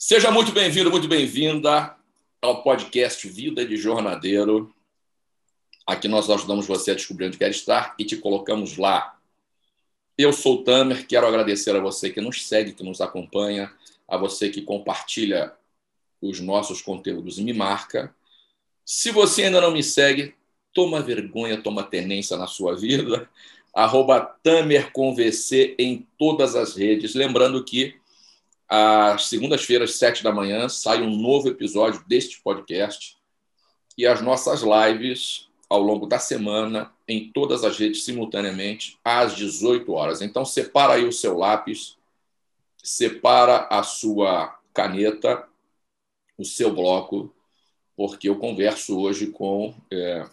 Seja muito bem-vindo, muito bem-vinda ao podcast Vida de Jornadeiro. Aqui nós ajudamos você a descobrir onde quer estar e te colocamos lá. Eu sou o Tamer, quero agradecer a você que nos segue, que nos acompanha, a você que compartilha os nossos conteúdos e me marca. Se você ainda não me segue, toma vergonha, toma tenência na sua vida. Arroba Tamer com VC em todas as redes. Lembrando que às segundas-feiras, sete da manhã, sai um novo episódio deste podcast e as nossas lives ao longo da semana em todas as redes simultaneamente às 18 horas. Então separa aí o seu lápis, separa a sua caneta, o seu bloco, porque eu converso hoje com é,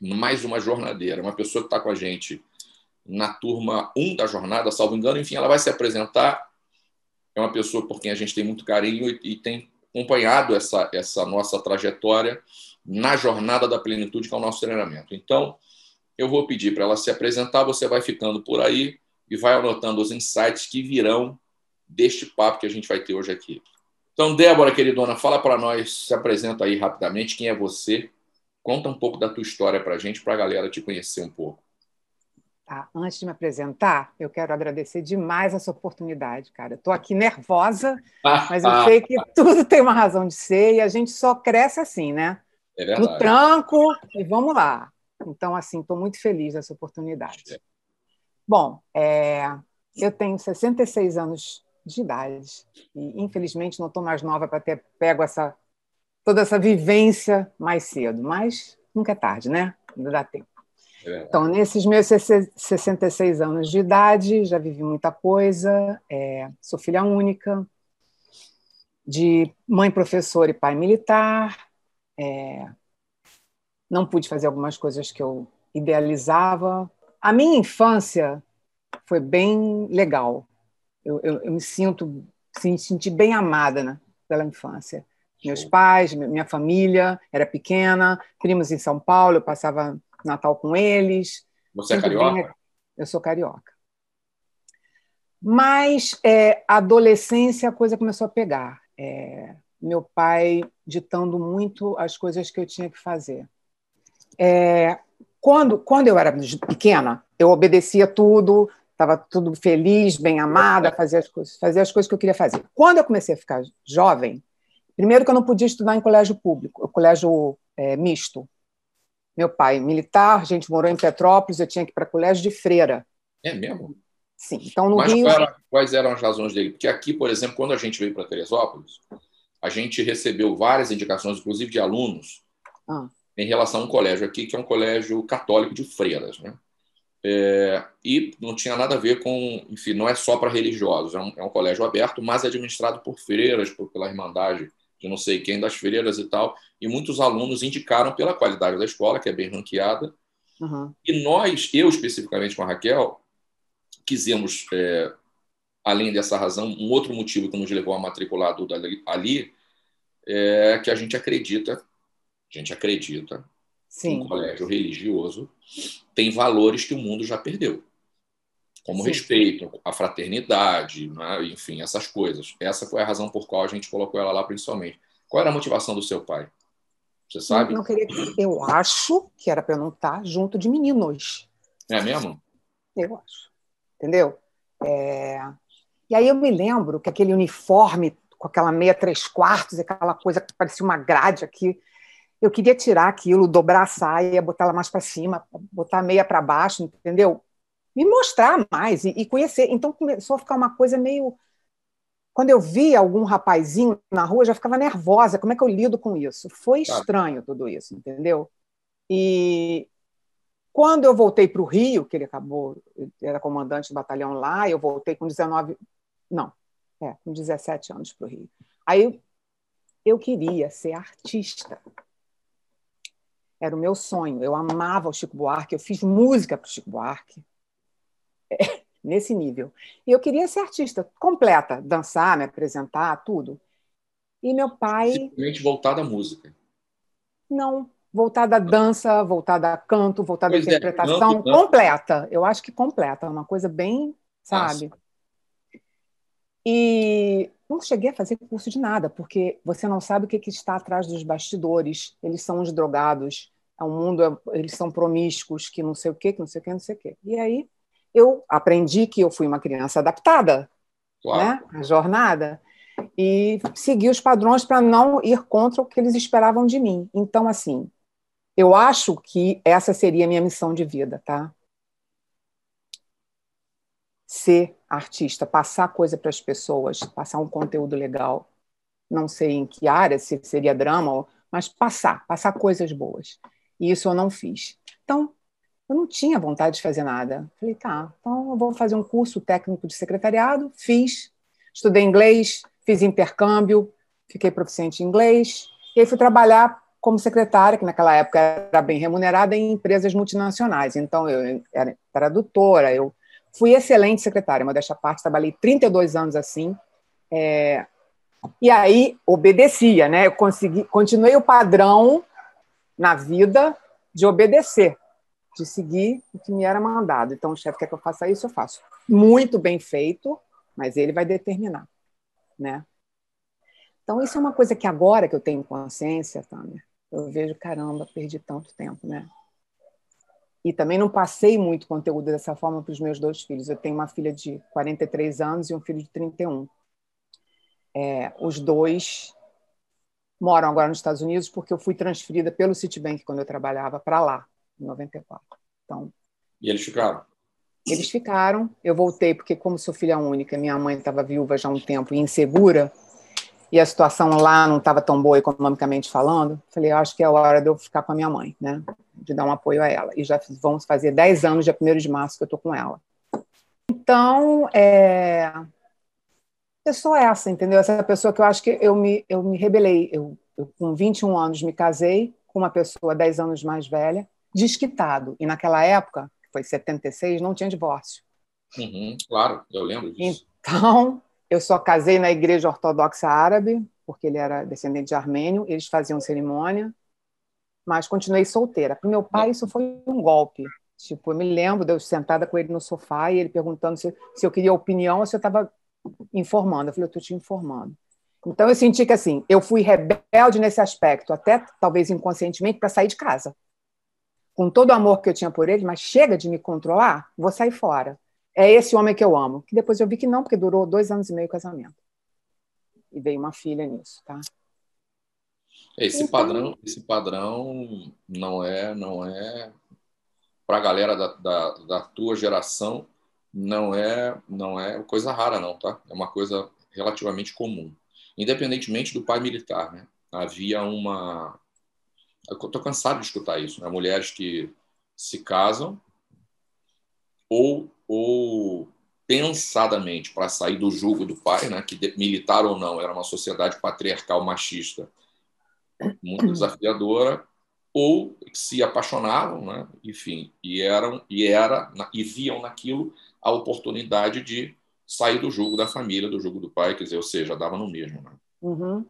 mais uma jornadeira, uma pessoa que está com a gente na turma 1 da jornada, salvo engano. Enfim, ela vai se apresentar é uma pessoa por quem a gente tem muito carinho e, e tem acompanhado essa, essa nossa trajetória na jornada da plenitude, que é o nosso treinamento. Então, eu vou pedir para ela se apresentar, você vai ficando por aí e vai anotando os insights que virão deste papo que a gente vai ter hoje aqui. Então, Débora, queridona, fala para nós, se apresenta aí rapidamente, quem é você, conta um pouco da tua história para a gente, para a galera te conhecer um pouco. Tá? Antes de me apresentar, eu quero agradecer demais essa oportunidade, cara. Estou aqui nervosa, mas eu sei que tudo tem uma razão de ser e a gente só cresce assim, né? É no tranco e vamos lá. Então, assim, estou muito feliz dessa oportunidade. Bom, é, eu tenho 66 anos de idade e, infelizmente, não estou mais nova para ter pego essa, toda essa vivência mais cedo, mas nunca é tarde, né? Ainda dá tempo. É então, nesses meus 66 anos de idade, já vivi muita coisa. É, sou filha única, de mãe professora e pai militar. É, não pude fazer algumas coisas que eu idealizava. A minha infância foi bem legal. Eu, eu, eu me sinto me senti bem amada né, pela infância. Meus pais, minha família era pequena, primos em São Paulo, eu passava Natal com eles. Você é carioca? Eu sou carioca. Mas é, a adolescência a coisa começou a pegar. É, meu pai ditando muito as coisas que eu tinha que fazer. É, quando, quando eu era pequena, eu obedecia tudo, estava tudo feliz, bem amada, fazia as, coisas, fazia as coisas que eu queria fazer. Quando eu comecei a ficar jovem, primeiro que eu não podia estudar em colégio público, colégio é, misto. Meu pai, militar, a gente morou em Petrópolis, eu tinha que ir para colégio de freira. É mesmo? Sim. Então, no Mas Rio. Era, quais eram as razões dele? Porque aqui, por exemplo, quando a gente veio para Teresópolis, a gente recebeu várias indicações, inclusive de alunos, ah. em relação a um colégio aqui, que é um colégio católico de freiras. Né? É, e não tinha nada a ver com. Enfim, não é só para religiosos, é um, é um colégio aberto, mas é administrado por freiras, por, pela Irmandade de não sei quem, das freiras e tal, e muitos alunos indicaram pela qualidade da escola, que é bem ranqueada. Uhum. E nós, eu especificamente com a Raquel, quisemos, é, além dessa razão, um outro motivo que nos levou a matricular a Duda ali, é que a gente acredita, a gente acredita Sim. que um colégio religioso tem valores que o mundo já perdeu como Sim. respeito, a fraternidade, né? enfim, essas coisas. Essa foi a razão por qual a gente colocou ela lá principalmente. Qual era a motivação do seu pai? Você sabe? Não, não queria... Eu acho que era para eu não estar junto de meninos. É mesmo? Eu acho. Entendeu? É... E aí eu me lembro que aquele uniforme com aquela meia três quartos, aquela coisa que parecia uma grade aqui, eu queria tirar aquilo, dobrar a saia, botar ela mais para cima, botar a meia para baixo, entendeu? Me mostrar mais e, e, conhecer. Então começou a ficar uma coisa meio. Quando eu via algum rapazinho na rua, eu já ficava nervosa. Como é que eu lido com isso? Foi estranho tudo isso, entendeu? E quando eu voltei para o Rio, que ele acabou, era comandante do batalhão lá, eu voltei com 19, não, é, com 17 anos para o Rio. Aí eu queria ser artista. Era o meu sonho. Eu amava o Chico Buarque, eu fiz música para o Chico Buarque. nesse nível. E eu queria ser artista completa, dançar, me apresentar, tudo. E meu pai. Simplesmente voltada à música. Não, voltada à dança, voltada a canto, voltada à é, interpretação, é, canto, completa. Eu acho que completa, uma coisa bem, sabe? Nossa. E não cheguei a fazer curso de nada, porque você não sabe o que, que está atrás dos bastidores. Eles são os drogados, é um mundo, eles são promíscuos, que não sei o quê, que não sei o quê, não sei o quê. E aí eu aprendi que eu fui uma criança adaptada, claro. né, a jornada, e segui os padrões para não ir contra o que eles esperavam de mim. Então, assim, eu acho que essa seria a minha missão de vida, tá? Ser artista, passar coisa para as pessoas, passar um conteúdo legal. Não sei em que área, se seria drama, mas passar, passar coisas boas. E isso eu não fiz. Então, eu não tinha vontade de fazer nada. Falei, tá, então eu vou fazer um curso técnico de secretariado. Fiz, estudei inglês, fiz intercâmbio, fiquei proficiente em inglês. E aí fui trabalhar como secretária, que naquela época era bem remunerada, em empresas multinacionais. Então, eu era tradutora, eu fui excelente secretária, mas desta parte trabalhei 32 anos assim. É... E aí, obedecia, né? Eu consegui, continuei o padrão na vida de obedecer, de seguir o que me era mandado. Então, o chefe quer que eu faça isso, eu faço. Muito bem feito, mas ele vai determinar, né? Então, isso é uma coisa que agora que eu tenho consciência, Tânia, eu vejo, caramba, perdi tanto tempo, né? E também não passei muito conteúdo dessa forma para os meus dois filhos. Eu tenho uma filha de 43 anos e um filho de 31. É, os dois moram agora nos Estados Unidos porque eu fui transferida pelo Citibank quando eu trabalhava para lá, em 94. Então, e eles ficaram? Eles ficaram. Eu voltei porque, como sou filha única, minha mãe estava viúva já há um tempo e insegura, e a situação lá não estava tão boa economicamente falando, falei, acho que é a hora de eu ficar com a minha mãe, né? De dar um apoio a ela. E já vamos fazer 10 anos, dia 1 de março, que eu estou com ela. Então, é, eu sou essa, entendeu? Essa pessoa que eu acho que eu me, eu me rebelei. Eu, eu, com 21 anos, me casei com uma pessoa 10 anos mais velha, desquitado. E naquela época, que foi 76, não tinha divórcio. Uhum, claro, eu lembro disso. Então, eu só casei na igreja ortodoxa árabe, porque ele era descendente de armênio, eles faziam cerimônia, mas continuei solteira. Para meu pai, isso foi um golpe. Tipo, eu me lembro de eu sentada com ele no sofá e ele perguntando se, se eu queria opinião ou se eu estava informando. Eu falei, eu estou te informando. Então eu senti que assim, eu fui rebelde nesse aspecto, até talvez inconscientemente, para sair de casa. Com todo o amor que eu tinha por ele, mas chega de me controlar, vou sair fora. É esse homem que eu amo. Que depois eu vi que não, porque durou dois anos e meio o casamento. E veio uma filha nisso, tá? Esse então... padrão, esse padrão não é, não é para a galera da, da, da tua geração não é não é coisa rara não, tá? É uma coisa relativamente comum, independentemente do pai militar, né? Havia uma tô cansado de escutar isso, né? Mulheres que se casam ou ou pensadamente para sair do jugo do pai, né? Que militar ou não era uma sociedade patriarcal machista muito desafiadora, ou se apaixonavam, né? enfim, e eram e era e viam naquilo a oportunidade de sair do jogo da família, do jogo do pai, quer dizer, ou seja, dava no mesmo. Né? Uhum.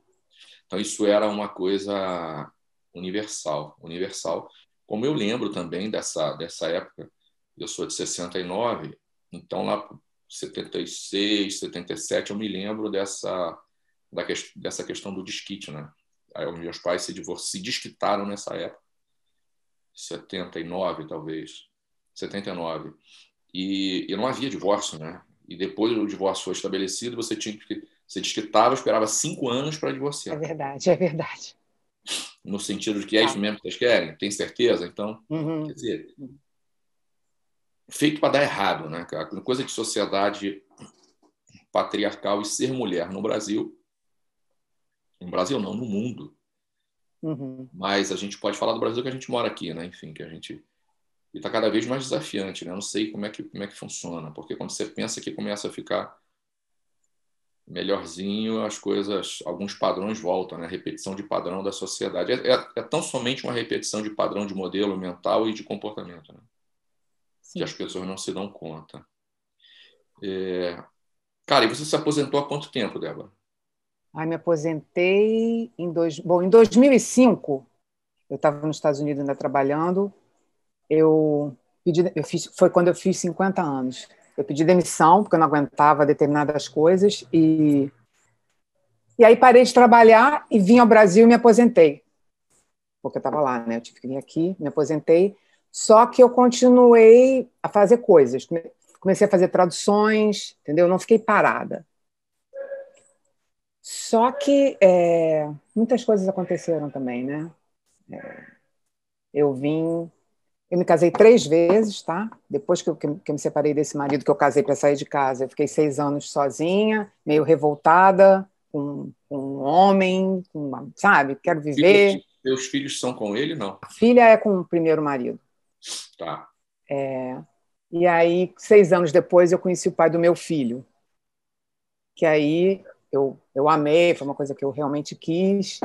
Então isso era uma coisa universal, universal. Como eu lembro também dessa dessa época, eu sou de 69, então lá 76, 77 eu me lembro dessa da, dessa questão do disquite, né? Aí, meus pais se se desquitaram nessa época, 79 talvez, 79. E, e não havia divórcio, né? E depois o divórcio foi estabelecido, você tinha que você desquitava, esperava cinco anos para divorciar. É verdade, é verdade. No sentido de que é isso tá. mesmo que vocês querem? Tem certeza? Então, uhum. quer dizer, feito para dar errado, né? Coisa de sociedade patriarcal e ser mulher no Brasil no Brasil não, no mundo. Uhum. Mas a gente pode falar do Brasil que a gente mora aqui, né? Enfim, que a gente está cada vez mais desafiante, né? Eu não sei como é que como é que funciona, porque quando você pensa que começa a ficar melhorzinho, as coisas, alguns padrões voltam, né? Repetição de padrão da sociedade é, é, é tão somente uma repetição de padrão de modelo mental e de comportamento, né? Que as pessoas não se dão conta. É... Cara, e você se aposentou há quanto tempo, Débora? Aí me aposentei em, dois, bom, em 2005. Eu estava nos Estados Unidos ainda trabalhando. Eu, pedi, eu fiz, foi quando eu fiz 50 anos. Eu pedi demissão porque eu não aguentava determinadas coisas e e aí parei de trabalhar e vim ao Brasil e me aposentei. Porque eu estava lá, né? Eu tive que vir aqui, me aposentei. Só que eu continuei a fazer coisas. Comecei a fazer traduções, entendeu? Não fiquei parada. Só que é, muitas coisas aconteceram também, né? É, eu vim eu me casei três vezes, tá? Depois que eu, que eu me separei desse marido que eu casei para sair de casa, eu fiquei seis anos sozinha, meio revoltada com, com um homem, com uma, sabe? Quero viver. Teus filhos são com ele, não? A filha é com o primeiro marido. Tá. É, e aí, seis anos depois, eu conheci o pai do meu filho, que aí eu, eu amei, foi uma coisa que eu realmente quis.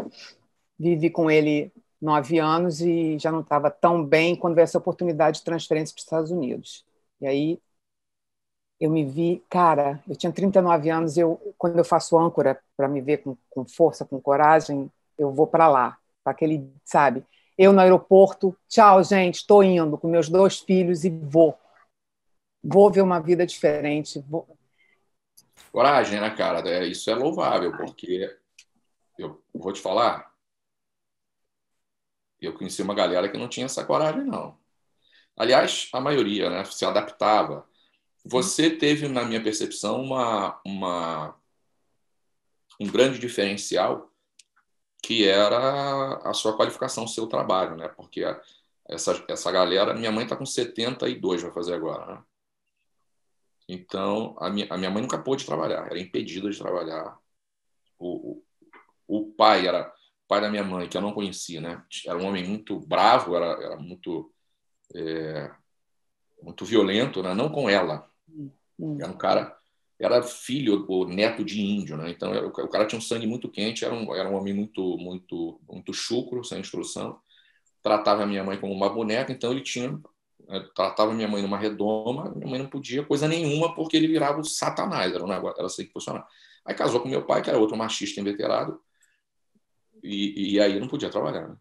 Vivi com ele nove anos e já não estava tão bem quando veio essa oportunidade de transferência para os Estados Unidos. E aí eu me vi, cara, eu tinha 39 anos, eu quando eu faço âncora para me ver com, com força, com coragem, eu vou para lá, para aquele, sabe? Eu no aeroporto, tchau, gente, estou indo com meus dois filhos e vou. Vou ver uma vida diferente. Vou... Coragem, né, cara? É, isso é louvável, porque eu vou te falar, eu conheci uma galera que não tinha essa coragem, não. Aliás, a maioria né, se adaptava. Você teve, na minha percepção, uma, uma, um grande diferencial que era a sua qualificação, o seu trabalho, né? Porque essa, essa galera, minha mãe está com 72, vai fazer agora, né? Então, a minha, a minha mãe nunca pôde trabalhar, era impedida de trabalhar. O, o, o pai era pai da minha mãe, que eu não conhecia, né? Era um homem muito bravo, era, era muito é, muito violento, né? Não com ela. Hum. Era um cara, era filho ou neto de índio, né? Então o cara tinha um sangue muito quente, era um, era um homem muito muito muito chucro, sem instrução. Tratava a minha mãe como uma boneca, então ele tinha é, tratava minha mãe numa redoma, minha mãe não podia coisa nenhuma porque ele virava o satanás, era um negócio, era assim que funcionava. Aí casou com meu pai, que era outro machista inveterado, e, e aí não podia trabalhar. Né?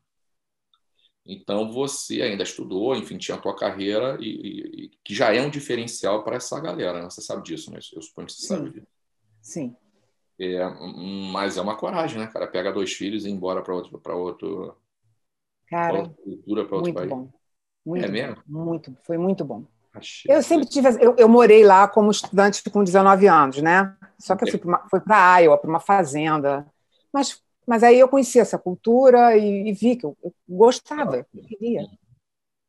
Então você ainda estudou, enfim, tinha a tua carreira e, e que já é um diferencial para essa galera, né? Você sabe disso, né? Eu suponho que você Sim. sabe disso. Sim. É, mas é uma coragem, né, cara? Pega dois filhos e ir embora para outro, para outro, cara, outra cultura, para outro muito país. Bom. Muito é mesmo? Muito, foi muito bom. Achei. Eu sempre tive, eu, eu, morei lá como estudante com 19 anos, né? Só que eu fui para Iowa, para uma fazenda, mas mas aí eu conheci essa cultura e, e vi que eu, eu gostava, eu queria.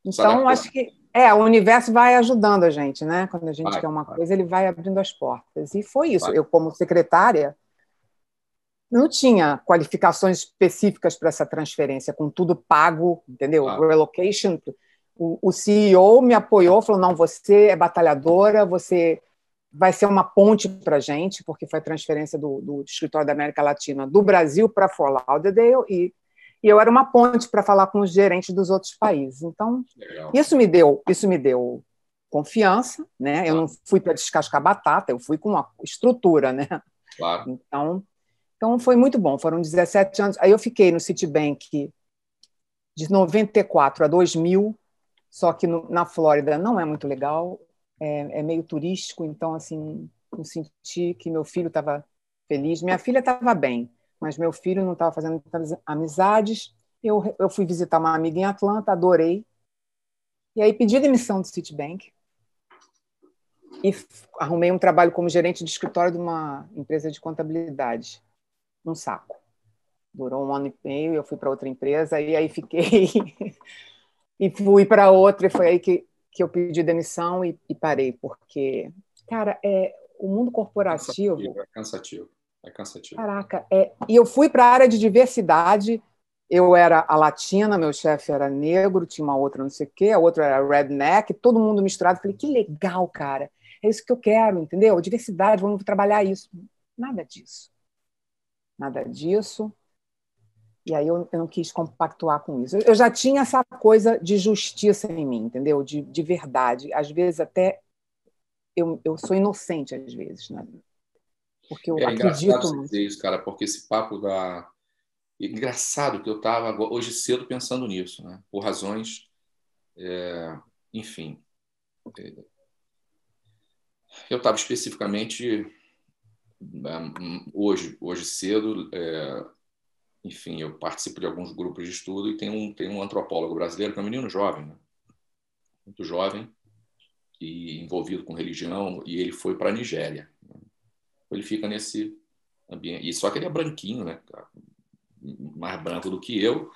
Então, acho que é, o universo vai ajudando a gente, né? Quando a gente vai, quer uma vai. coisa, ele vai abrindo as portas. E foi isso. Vai. Eu, como secretária, não tinha qualificações específicas para essa transferência, com tudo pago, entendeu? Claro. Relocation. O, o CEO me apoiou, falou: não, você é batalhadora, você vai ser uma ponte para a gente, porque foi a transferência do, do, escritório da América Latina do Brasil para Fort Lauderdale e, e eu era uma ponte para falar com os gerentes dos outros países. Então, Legal. isso me deu, isso me deu confiança, né? Eu não fui para descascar batata, eu fui com uma estrutura, né? Claro. Então, então foi muito bom. Foram 17 anos. Aí eu fiquei no Citibank de 94 a 2000, só que no, na Flórida não é muito legal é, é meio turístico, então, assim, eu senti que meu filho estava feliz. Minha filha estava bem, mas meu filho não estava fazendo amizades. Eu, eu fui visitar uma amiga em Atlanta, adorei. E aí pedi demissão do Citibank e arrumei um trabalho como gerente de escritório de uma empresa de contabilidade. Um saco. Durou um ano e meio, eu fui para outra empresa e aí fiquei e fui para outra e foi aí que que eu pedi demissão e, e parei, porque, cara, é, o mundo corporativo. É cansativo. É cansativo. Caraca, é, e eu fui para a área de diversidade. Eu era a latina, meu chefe era negro, tinha uma outra não sei o quê, a outra era redneck, todo mundo misturado. Falei, que legal, cara. É isso que eu quero, entendeu? Diversidade, vamos trabalhar isso. Nada disso. Nada disso. E aí eu, eu, não quis compactuar com isso. Eu já tinha essa coisa de justiça em mim, entendeu? De, de verdade. Às vezes até eu, eu sou inocente, às vezes, né? Porque eu é acredito. Você dizer isso, cara, porque esse papo da. Engraçado que eu estava hoje cedo pensando nisso, né? Por razões. É... Enfim. É... Eu estava especificamente é, hoje, hoje cedo, é, enfim, eu participo de alguns grupos de estudo e tem um, tem um antropólogo brasileiro que é um menino jovem, né? muito jovem, e envolvido com religião, e ele foi para a Nigéria. Ele fica nesse ambiente. E só que ele é branquinho, né? mais branco do que eu,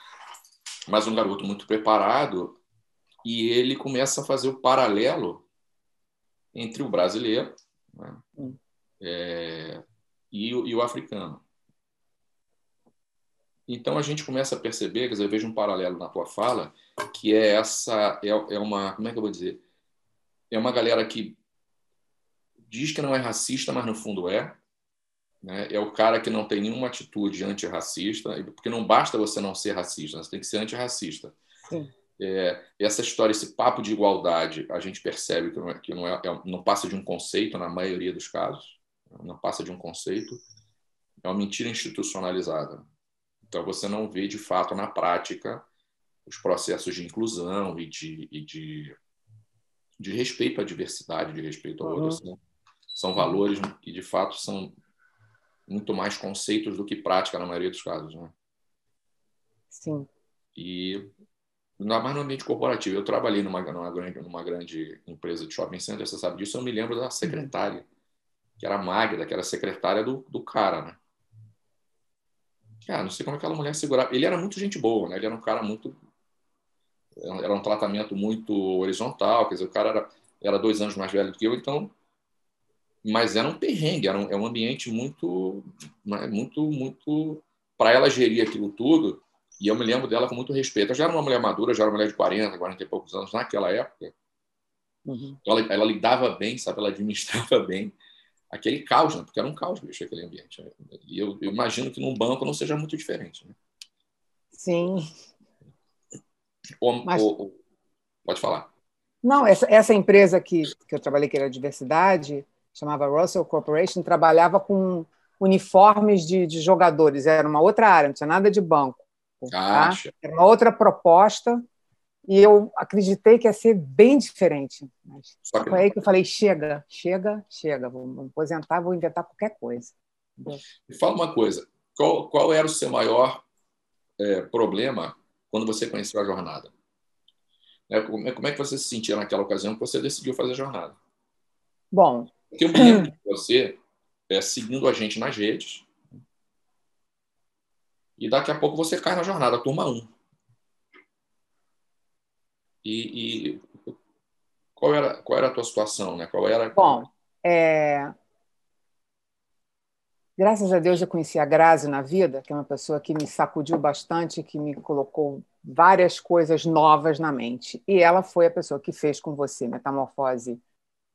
mas um garoto muito preparado, e ele começa a fazer o paralelo entre o brasileiro né? Hum. é, e, o, e, o, africano. Então a gente começa a perceber, quer dizer, eu vejo um paralelo na tua fala, que é essa, é, é uma, como é que eu vou dizer? É uma galera que diz que não é racista, mas no fundo é, né? É o cara que não tem nenhuma atitude antirracista, porque não basta você não ser racista, você tem que ser antirracista. É, essa história, esse papo de igualdade, a gente percebe que, não, é, que não, é, é, não passa de um conceito na maioria dos casos, não passa de um conceito, é uma mentira institucionalizada. Então você não vê de fato na prática os processos de inclusão e de, e de, de respeito à diversidade, de respeito ao outro. Uhum. São, são valores que de fato são muito mais conceitos do que prática na maioria dos casos, né? Sim. E ainda mais no ambiente corporativo. Eu trabalhei numa, numa, grande, numa grande empresa de shopping center, você sabe disso. Eu me lembro da secretária, que era a Magda, que era secretária do, do cara, né? Cara, não sei como aquela mulher segurava. Ele era muito gente boa, né? Ele era um cara muito. Era um tratamento muito horizontal, quer dizer, o cara era, era dois anos mais velho do que eu, então mas era um perrengue, era um, é um ambiente muito, né, muito, muito para ela gerir aquilo tudo. E eu me lembro dela com muito respeito. Eu já era uma mulher madura, já era uma mulher de 40, 40 e poucos anos naquela época. Uhum. Ela, ela, lidava bem, sabe? Ela administrava bem aquele caos, né? Porque era um caos, bicho, aquele ambiente. E eu, eu imagino que num banco não seja muito diferente. Né? Sim. Ou, Mas... ou, pode falar. Não, essa, essa empresa que, que eu trabalhei, que era diversidade, chamava Russell Corporation, trabalhava com uniformes de, de jogadores, era uma outra área, não tinha nada de banco. Tá? Era uma outra proposta e eu acreditei que ia ser bem diferente. Mas Só que foi aí que eu falei: chega, chega, chega, vou me aposentar, vou inventar qualquer coisa. Me fala uma coisa: qual, qual era o seu maior é, problema quando você conheceu a jornada? É, como, é, como é que você se sentia naquela ocasião que você decidiu fazer a jornada? Bom, porque eu me lembro de você é, seguindo a gente nas redes. E daqui a pouco você cai na jornada, turma 1. E, e qual, era, qual era a tua situação? Né? Qual era... Bom, é... graças a Deus eu conheci a Grazi na vida, que é uma pessoa que me sacudiu bastante, que me colocou várias coisas novas na mente. E ela foi a pessoa que fez com você Metamorfose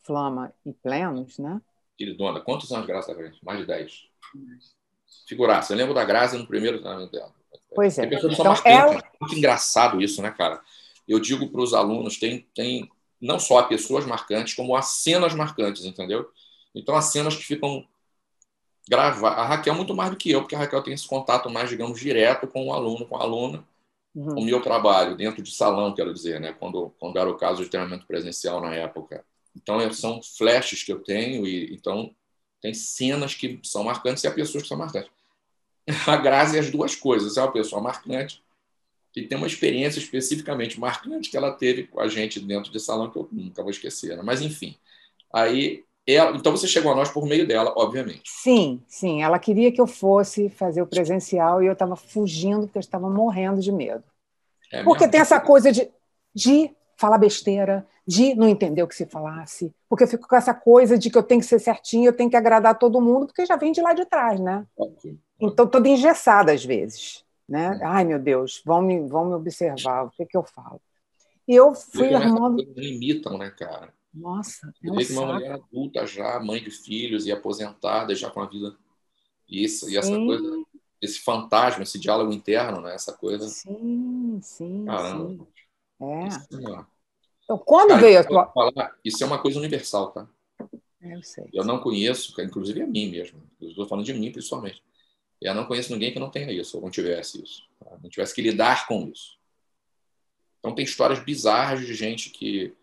Flama e Plenos, né? Queridona, quantos anos Graça tá Mais de 10. Figuraça. Eu lembro da Graça no primeiro treinamento dela. Pois é. Então, ela... É muito engraçado isso, né, cara? Eu digo para os alunos, tem, tem não só pessoas marcantes, como as cenas marcantes, entendeu? Então, as cenas que ficam gravadas. A Raquel muito mais do que eu, porque a Raquel tem esse contato mais, digamos, direto com o aluno, com a aluna. Uhum. O meu trabalho dentro de salão, quero dizer, né? Quando, quando era o caso de treinamento presencial na época, então, é, são flashes que eu tenho, e então tem cenas que são marcantes e há pessoas que são marcantes. A Grazi é as duas coisas. É uma pessoa marcante que tem uma experiência especificamente marcante que ela teve com a gente dentro de salão, que eu nunca vou esquecer. Né? Mas, enfim. Aí, ela, então você chegou a nós por meio dela, obviamente. Sim, sim. Ela queria que eu fosse fazer o presencial e eu estava fugindo porque eu estava morrendo de medo. É porque tem essa coisa de, de falar besteira, de não entender o que se falasse, porque eu fico com essa coisa de que eu tenho que ser certinho, eu tenho que agradar todo mundo, porque já vem de lá de trás, né? Então, toda engessada às vezes. Né? Ai, meu Deus, vão me, vão me observar, o que, que eu falo? E eu fui arrumando. imitam, né, cara? Nossa, é um uma mulher adulta já, mãe de filhos e aposentada, já com a vida. Isso, e essa coisa, esse fantasma, esse diálogo interno, né? Essa coisa. Sim, sim. Caramba. Sim. É. é então, quando Cara, veio a tua. Falar, isso é uma coisa universal, tá? É, eu sei. Eu não conheço, inclusive a mim mesmo. Eu estou falando de mim, principalmente. Eu não conheço ninguém que não tenha isso, ou não tivesse isso. Tá? Não tivesse que lidar com isso. Então, tem histórias bizarras de gente que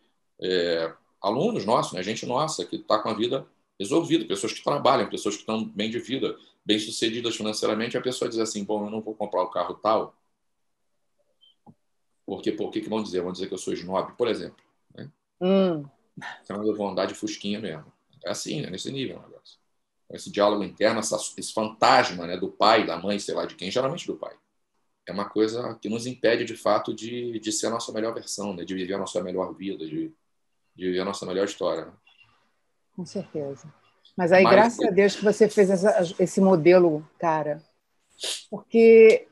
é, alunos nossos, né? gente nossa, que está com a vida resolvida, pessoas que trabalham, pessoas que estão bem de vida, bem sucedidas financeiramente, a pessoa diz assim, bom, eu não vou comprar o carro tal, porque por que vão dizer? Vão dizer que eu sou snob, por exemplo. Né? Hum. Então eu vou andar de fusquinha mesmo. É assim, né? nesse nível negócio. Esse diálogo interno, essa, esse fantasma né, do pai, da mãe, sei lá de quem, geralmente do pai. É uma coisa que nos impede, de fato, de, de ser a nossa melhor versão, né? de viver a nossa melhor vida, de, de viver a nossa melhor história. Né? Com certeza. Mas aí, Mas, graças a Deus que você fez essa, esse modelo, cara. Porque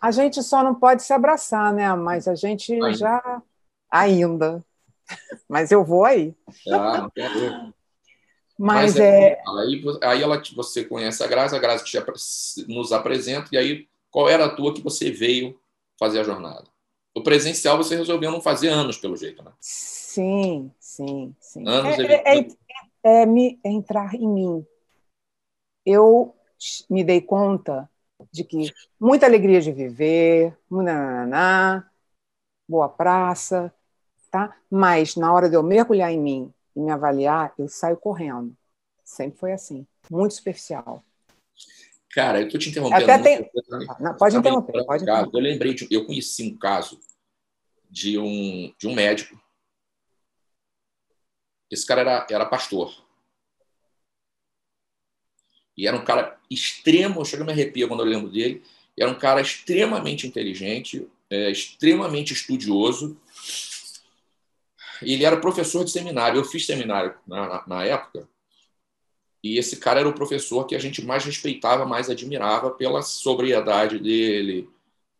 a gente só não pode se abraçar, né? Mas a gente ainda. já. Ainda. Mas eu vou aí. Ah, não quero. Mas, Mas é, é. Aí, aí ela, você conhece a Graça, a Graça te nos apresenta, e aí qual era a tua que você veio fazer a jornada? O presencial você resolveu não fazer anos, pelo jeito, né? Sim, sim, sim. Anos é, é, é, é, me, é entrar em mim. Eu me dei conta de que muita alegria de viver, nananá, boa praça, tá? Mas na hora de eu mergulhar em mim e me avaliar, eu saio correndo. Sempre foi assim, muito superficial. Cara, eu estou te interrompendo. Até tem... Não, pode interromper, pode interromper. Eu lembrei, de, eu conheci um caso de um, de um médico. Esse cara era, era pastor. E era um cara extremo, eu chego a me arrepio quando eu lembro dele. Era um cara extremamente inteligente, é, extremamente estudioso. Ele era professor de seminário. Eu fiz seminário na, na, na época. E esse cara era o professor que a gente mais respeitava, mais admirava pela sobriedade dele,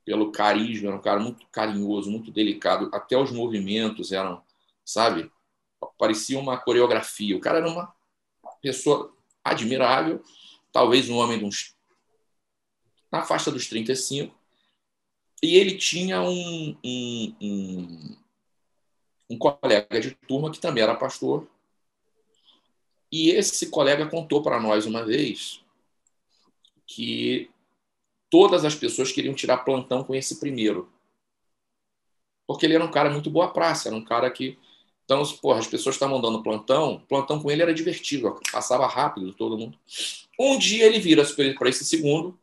pelo carisma. Era um cara muito carinhoso, muito delicado. Até os movimentos eram, sabe? Parecia uma coreografia. O cara era uma pessoa admirável talvez um homem uns, na faixa dos 35, e ele tinha um, um, um, um colega de turma que também era pastor, e esse colega contou para nós uma vez que todas as pessoas queriam tirar plantão com esse primeiro. Porque ele era um cara muito boa praça, era um cara que. Então, porra, as pessoas estavam dando plantão, plantão com ele era divertido, passava rápido todo mundo. Um dia ele vira para esse segundo,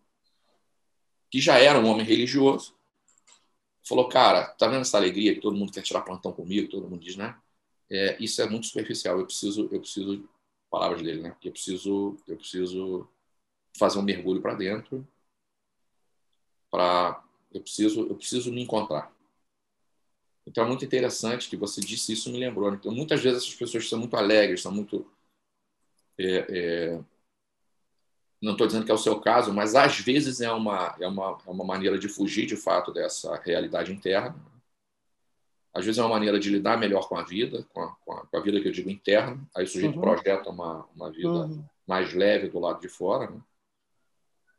que já era um homem religioso, falou: Cara, tá vendo essa alegria que todo mundo quer tirar plantão comigo? Todo mundo diz, né? É, isso é muito superficial. Eu preciso, eu preciso, palavras dele, né? Eu preciso, eu preciso fazer um mergulho para dentro. Para, eu preciso, eu preciso me encontrar. Então é muito interessante que você disse isso, me lembrou. Então muitas vezes essas pessoas são muito alegres, são muito é, é, não estou dizendo que é o seu caso, mas às vezes é uma, é, uma, é uma maneira de fugir de fato dessa realidade interna. Às vezes é uma maneira de lidar melhor com a vida, com a, com a, com a vida que eu digo interna. Aí o sujeito uhum. projeta uma, uma vida uhum. mais leve do lado de fora. Né?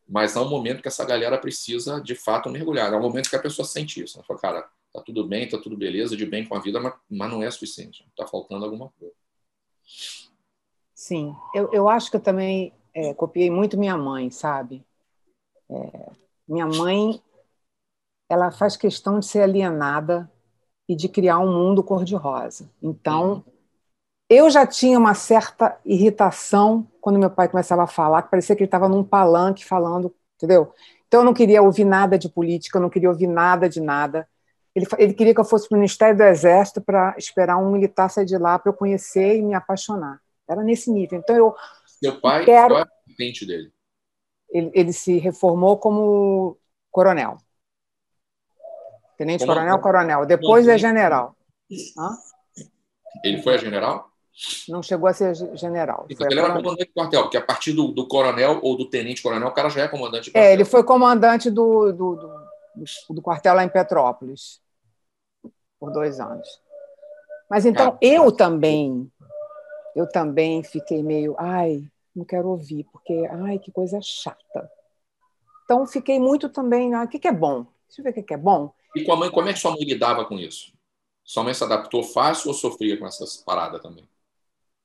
Mas há um momento que essa galera precisa de fato mergulhar. Há um momento que a pessoa sente isso. Ela fala, cara, tá tudo bem, tá tudo beleza, de bem com a vida, mas, mas não é suficiente. Está faltando alguma coisa. Sim, eu, eu acho que eu também é, copiei muito minha mãe, sabe? É, minha mãe, ela faz questão de ser alienada e de criar um mundo cor-de-rosa. Então, eu já tinha uma certa irritação quando meu pai começava a falar, que parecia que ele estava num palanque falando, entendeu? Então, eu não queria ouvir nada de política, eu não queria ouvir nada de nada. Ele, ele queria que eu fosse para o Ministério do Exército para esperar um militar sair de lá para eu conhecer e me apaixonar. Era nesse nível. Então, eu seu pai, quero... qual é a patente dele? Ele, ele se reformou como coronel. Tenente como coronel, coronel. Depois é general. Hã? Ele foi a general? Não chegou a ser general. Então, ele era comandante do quartel, porque a partir do, do, coronel ou do tenente coronel, o cara já é comandante do É, ele foi comandante do, do, do, do quartel lá em Petrópolis por dois anos. Mas então cara, eu também eu também fiquei meio, ai, não quero ouvir, porque, ai, que coisa chata. Então, fiquei muito também, ah, o que, que é bom? Deixa eu ver o que, que é bom. E com a mãe, como é que sua mãe lidava com isso? Sua mãe se adaptou fácil ou sofria com essas paradas também?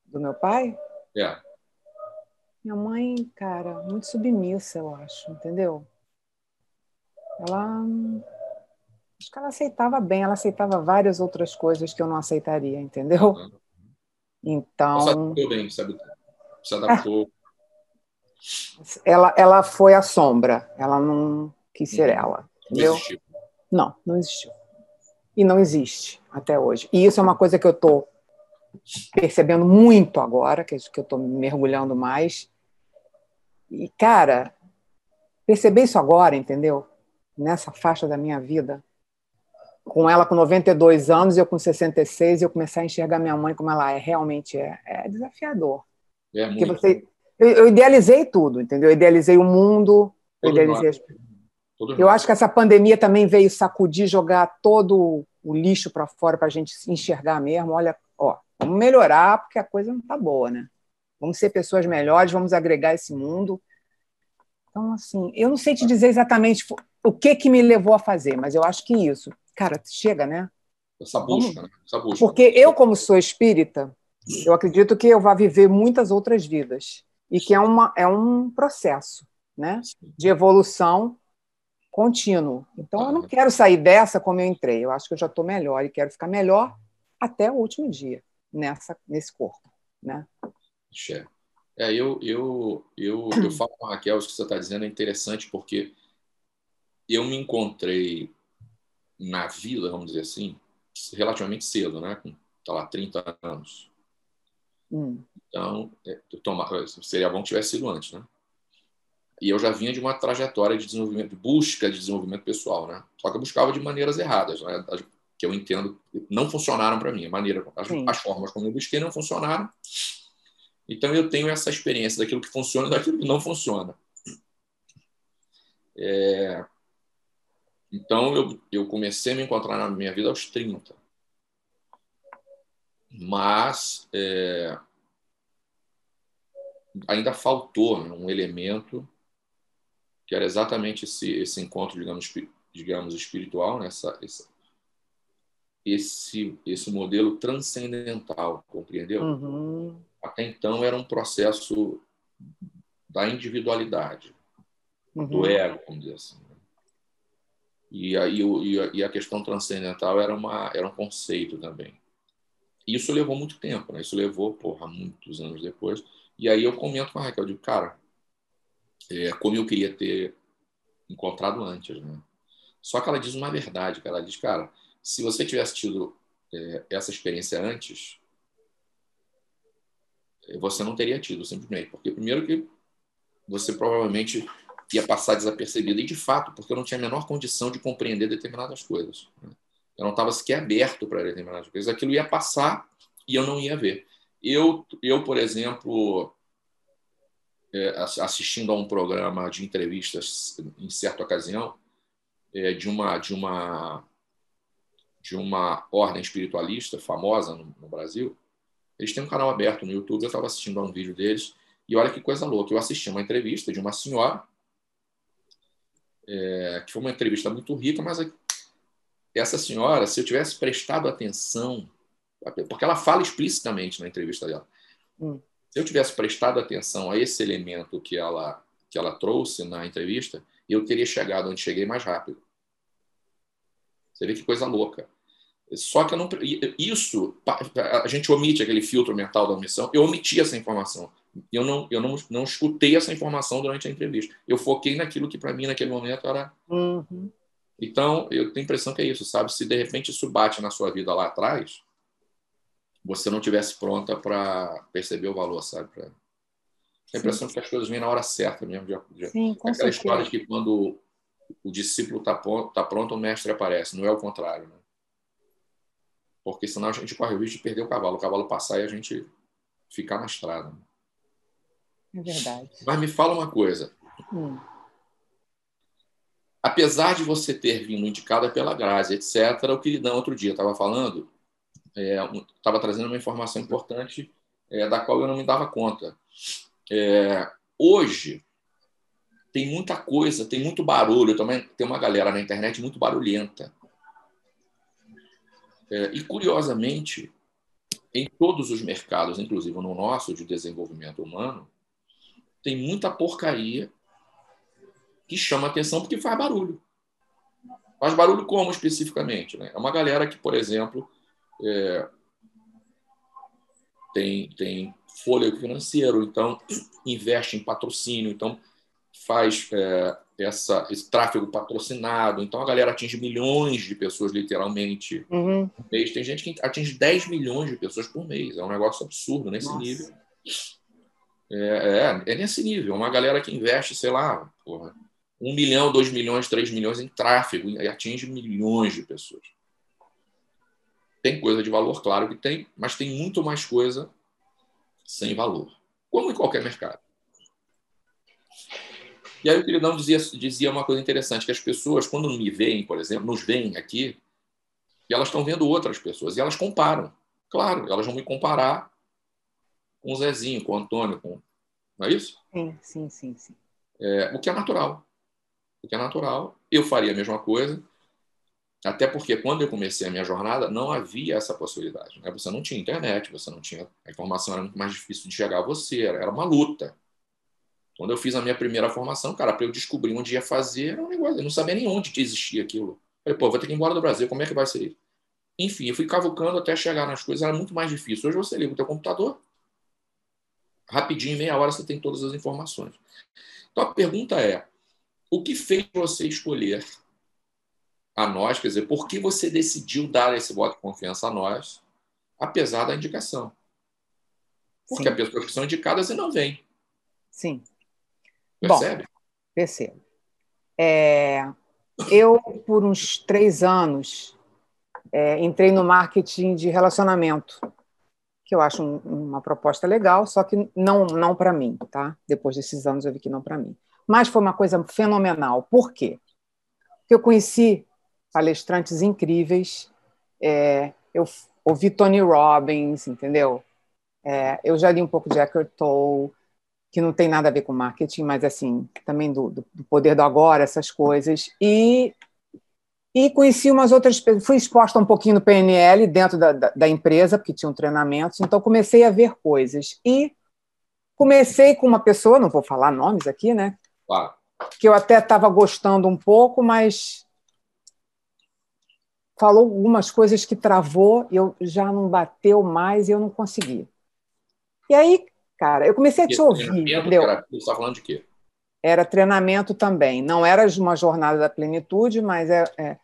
Do meu pai? É. Minha mãe, cara, muito submissa, eu acho, entendeu? Ela. Acho que ela aceitava bem, ela aceitava várias outras coisas que eu não aceitaria, entendeu? Uhum. Então. Você adaptou bem, sabe? Se adaptou. Ela, ela foi a sombra, ela não quis ser uhum. ela. Entendeu? Não existiu. Não, não existiu. E não existe até hoje. E isso é uma coisa que eu estou percebendo muito agora, que, é que eu estou mergulhando mais. E, cara, perceber isso agora, entendeu? Nessa faixa da minha vida, com ela com 92 anos, eu com 66, eu comecei a enxergar minha mãe como ela é, realmente é, é desafiador. É muito. Você, eu, eu, idealizei tudo, entendeu? Eu idealizei o mundo, eu idealizei as... Eu acho que essa pandemia também veio sacudir, jogar todo o lixo para fora para a gente enxergar mesmo. Olha, ó, vamos melhorar porque a coisa não está boa, né? Vamos ser pessoas melhores, vamos agregar esse mundo. Então, assim, eu não sei te dizer exatamente o que que me levou a fazer, mas eu acho que isso. Cara, chega, né? Essa busca, né? Essa busca. Porque eu, como sou espírita, eu acredito que eu vá viver muitas outras vidas e que é, uma, é um processo né? de evolução contínuo. Então, eu não quero sair dessa como eu entrei. Eu acho que eu já estou melhor e quero ficar melhor até o último dia nessa, nesse corpo. Né? É, eu, eu, eu, eu falo com a Raquel, isso que você está dizendo é interessante, porque eu me encontrei na vida, vamos dizer assim, relativamente cedo, né? com tá lá, 30 anos. Hum. Então, é, toma, seria bom que tivesse sido antes, né? E eu já vinha de uma trajetória de desenvolvimento, de busca de desenvolvimento pessoal, né? Só que eu buscava de maneiras erradas, né? que eu entendo não funcionaram para mim, a maneira, as, as, formas como eu busquei não funcionaram. Então eu tenho essa experiência daquilo que funciona e daquilo que não funciona. É... Então eu, eu comecei a me encontrar na minha vida aos 30. Mas é... ainda faltou né, um elemento que era exatamente esse, esse encontro, digamos, digamos espiritual, né? essa, essa, esse, esse modelo transcendental, compreendeu? Uhum. Até então era um processo da individualidade, uhum. do ego, vamos dizer assim. Né? E, a, e, a, e a questão transcendental era, uma, era um conceito também. Isso levou muito tempo, né? Isso levou, porra, muitos anos depois. E aí eu comento com a Raquel, eu digo, cara, é, como eu queria ter encontrado antes. Né? Só que ela diz uma verdade, que ela diz, cara, se você tivesse tido é, essa experiência antes, você não teria tido, simplesmente. Porque, primeiro, que você provavelmente ia passar desapercebido. E, de fato, porque eu não tinha a menor condição de compreender determinadas coisas. Né? Eu não estava sequer aberto para determinadas coisas. Aquilo ia passar e eu não ia ver. Eu, eu por exemplo, é, assistindo a um programa de entrevistas em certa ocasião é, de uma de uma de uma ordem espiritualista famosa no, no Brasil. Eles têm um canal aberto no YouTube. Eu estava assistindo a um vídeo deles e olha que coisa louca. Eu assisti uma entrevista de uma senhora é, que foi uma entrevista muito rica, mas essa senhora, se eu tivesse prestado atenção, porque ela fala explicitamente na entrevista dela, hum se eu tivesse prestado atenção a esse elemento que ela, que ela trouxe na entrevista, eu teria chegado onde cheguei mais rápido. Você vê que coisa louca. Só que eu não. Isso, a gente omite aquele filtro mental da omissão. Eu omiti essa informação. Eu não, eu não, não escutei essa informação durante a entrevista. Eu foquei naquilo que, para mim, naquele momento, era. Uhum. Então, eu tenho a impressão que é isso, sabe? Se de repente isso bate na sua vida lá atrás, você não tivesse pronta para perceber o valor, sabe? Pra... A impressão de que as coisas vêm na hora certa mesmo. De, Sim, com Aquela certeza. história de que quando o discípulo está tá pronto, o mestre aparece. Não é o contrário, né? Porque senão a gente corre o risco de perder o cavalo. O cavalo passar e a gente ficar na estrada. É verdade. Mas me fala uma coisa. Hum. Apesar de você ter vindo indicada pela Grazi, etc., o queridão outro dia estava falando estava é, trazendo uma informação importante é, da qual eu não me dava conta. É, hoje tem muita coisa, tem muito barulho, também tem uma galera na internet muito barulhenta. É, e curiosamente, em todos os mercados, inclusive no nosso de desenvolvimento humano, tem muita porcaria que chama atenção porque faz barulho. Faz barulho como especificamente? Né? É uma galera que, por exemplo, é, tem, tem fôlego financeiro, então investe em patrocínio, então faz é, essa, esse tráfego patrocinado. Então a galera atinge milhões de pessoas, literalmente. Uhum. Mês. Tem gente que atinge 10 milhões de pessoas por mês. É um negócio absurdo nesse Nossa. nível. É, é, é, nesse nível. Uma galera que investe, sei lá, porra, um milhão, dois milhões, três milhões em tráfego e atinge milhões de pessoas. Tem coisa de valor, claro que tem, mas tem muito mais coisa sem valor, como em qualquer mercado. E aí o queridão dizia, dizia uma coisa interessante, que as pessoas, quando me veem, por exemplo, nos veem aqui, e elas estão vendo outras pessoas, e elas comparam. Claro, elas vão me comparar com o Zezinho, com o Antônio, com... não é isso? Sim, sim, sim. sim. É, o que é natural. O que é natural. Eu faria a mesma coisa, até porque quando eu comecei a minha jornada, não havia essa possibilidade. Né? Você não tinha internet, você não tinha. A informação era muito mais difícil de chegar a você, era uma luta. Quando eu fiz a minha primeira formação, cara, para eu descobrir onde ia fazer, era um negócio. Eu não sabia nem onde existia aquilo. Falei, pô, vou ter que ir embora do Brasil, como é que vai ser isso? Enfim, eu fui cavucando até chegar nas coisas, era muito mais difícil. Hoje você liga o teu computador, rapidinho, em meia hora, você tem todas as informações. Então a pergunta é: o que fez você escolher a nós, quer dizer, por que você decidiu dar esse voto de confiança a nós, apesar da indicação? Porque há pessoas que são indicadas e não vêm. Sim. Percebe? Bom, percebo. É, eu, por uns três anos, é, entrei no marketing de relacionamento, que eu acho um, uma proposta legal, só que não, não para mim, tá? Depois desses anos eu vi que não para mim. Mas foi uma coisa fenomenal. Por quê? Porque eu conheci palestrantes incríveis. É, eu ouvi Tony Robbins, entendeu? É, eu já li um pouco de Eckhart Tolle, que não tem nada a ver com marketing, mas assim também do, do poder do agora, essas coisas. E e conheci umas outras pessoas. Fui exposta um pouquinho no PNL dentro da, da, da empresa, porque tinham treinamentos, então comecei a ver coisas. E comecei com uma pessoa, não vou falar nomes aqui, né? Claro. Que eu até estava gostando um pouco, mas falou algumas coisas que travou, eu já não bateu mais e eu não consegui. E aí, cara, eu comecei a te ouvir, entendeu? Era, você está falando de quê? Era treinamento também. Não era uma jornada da plenitude, mas é, é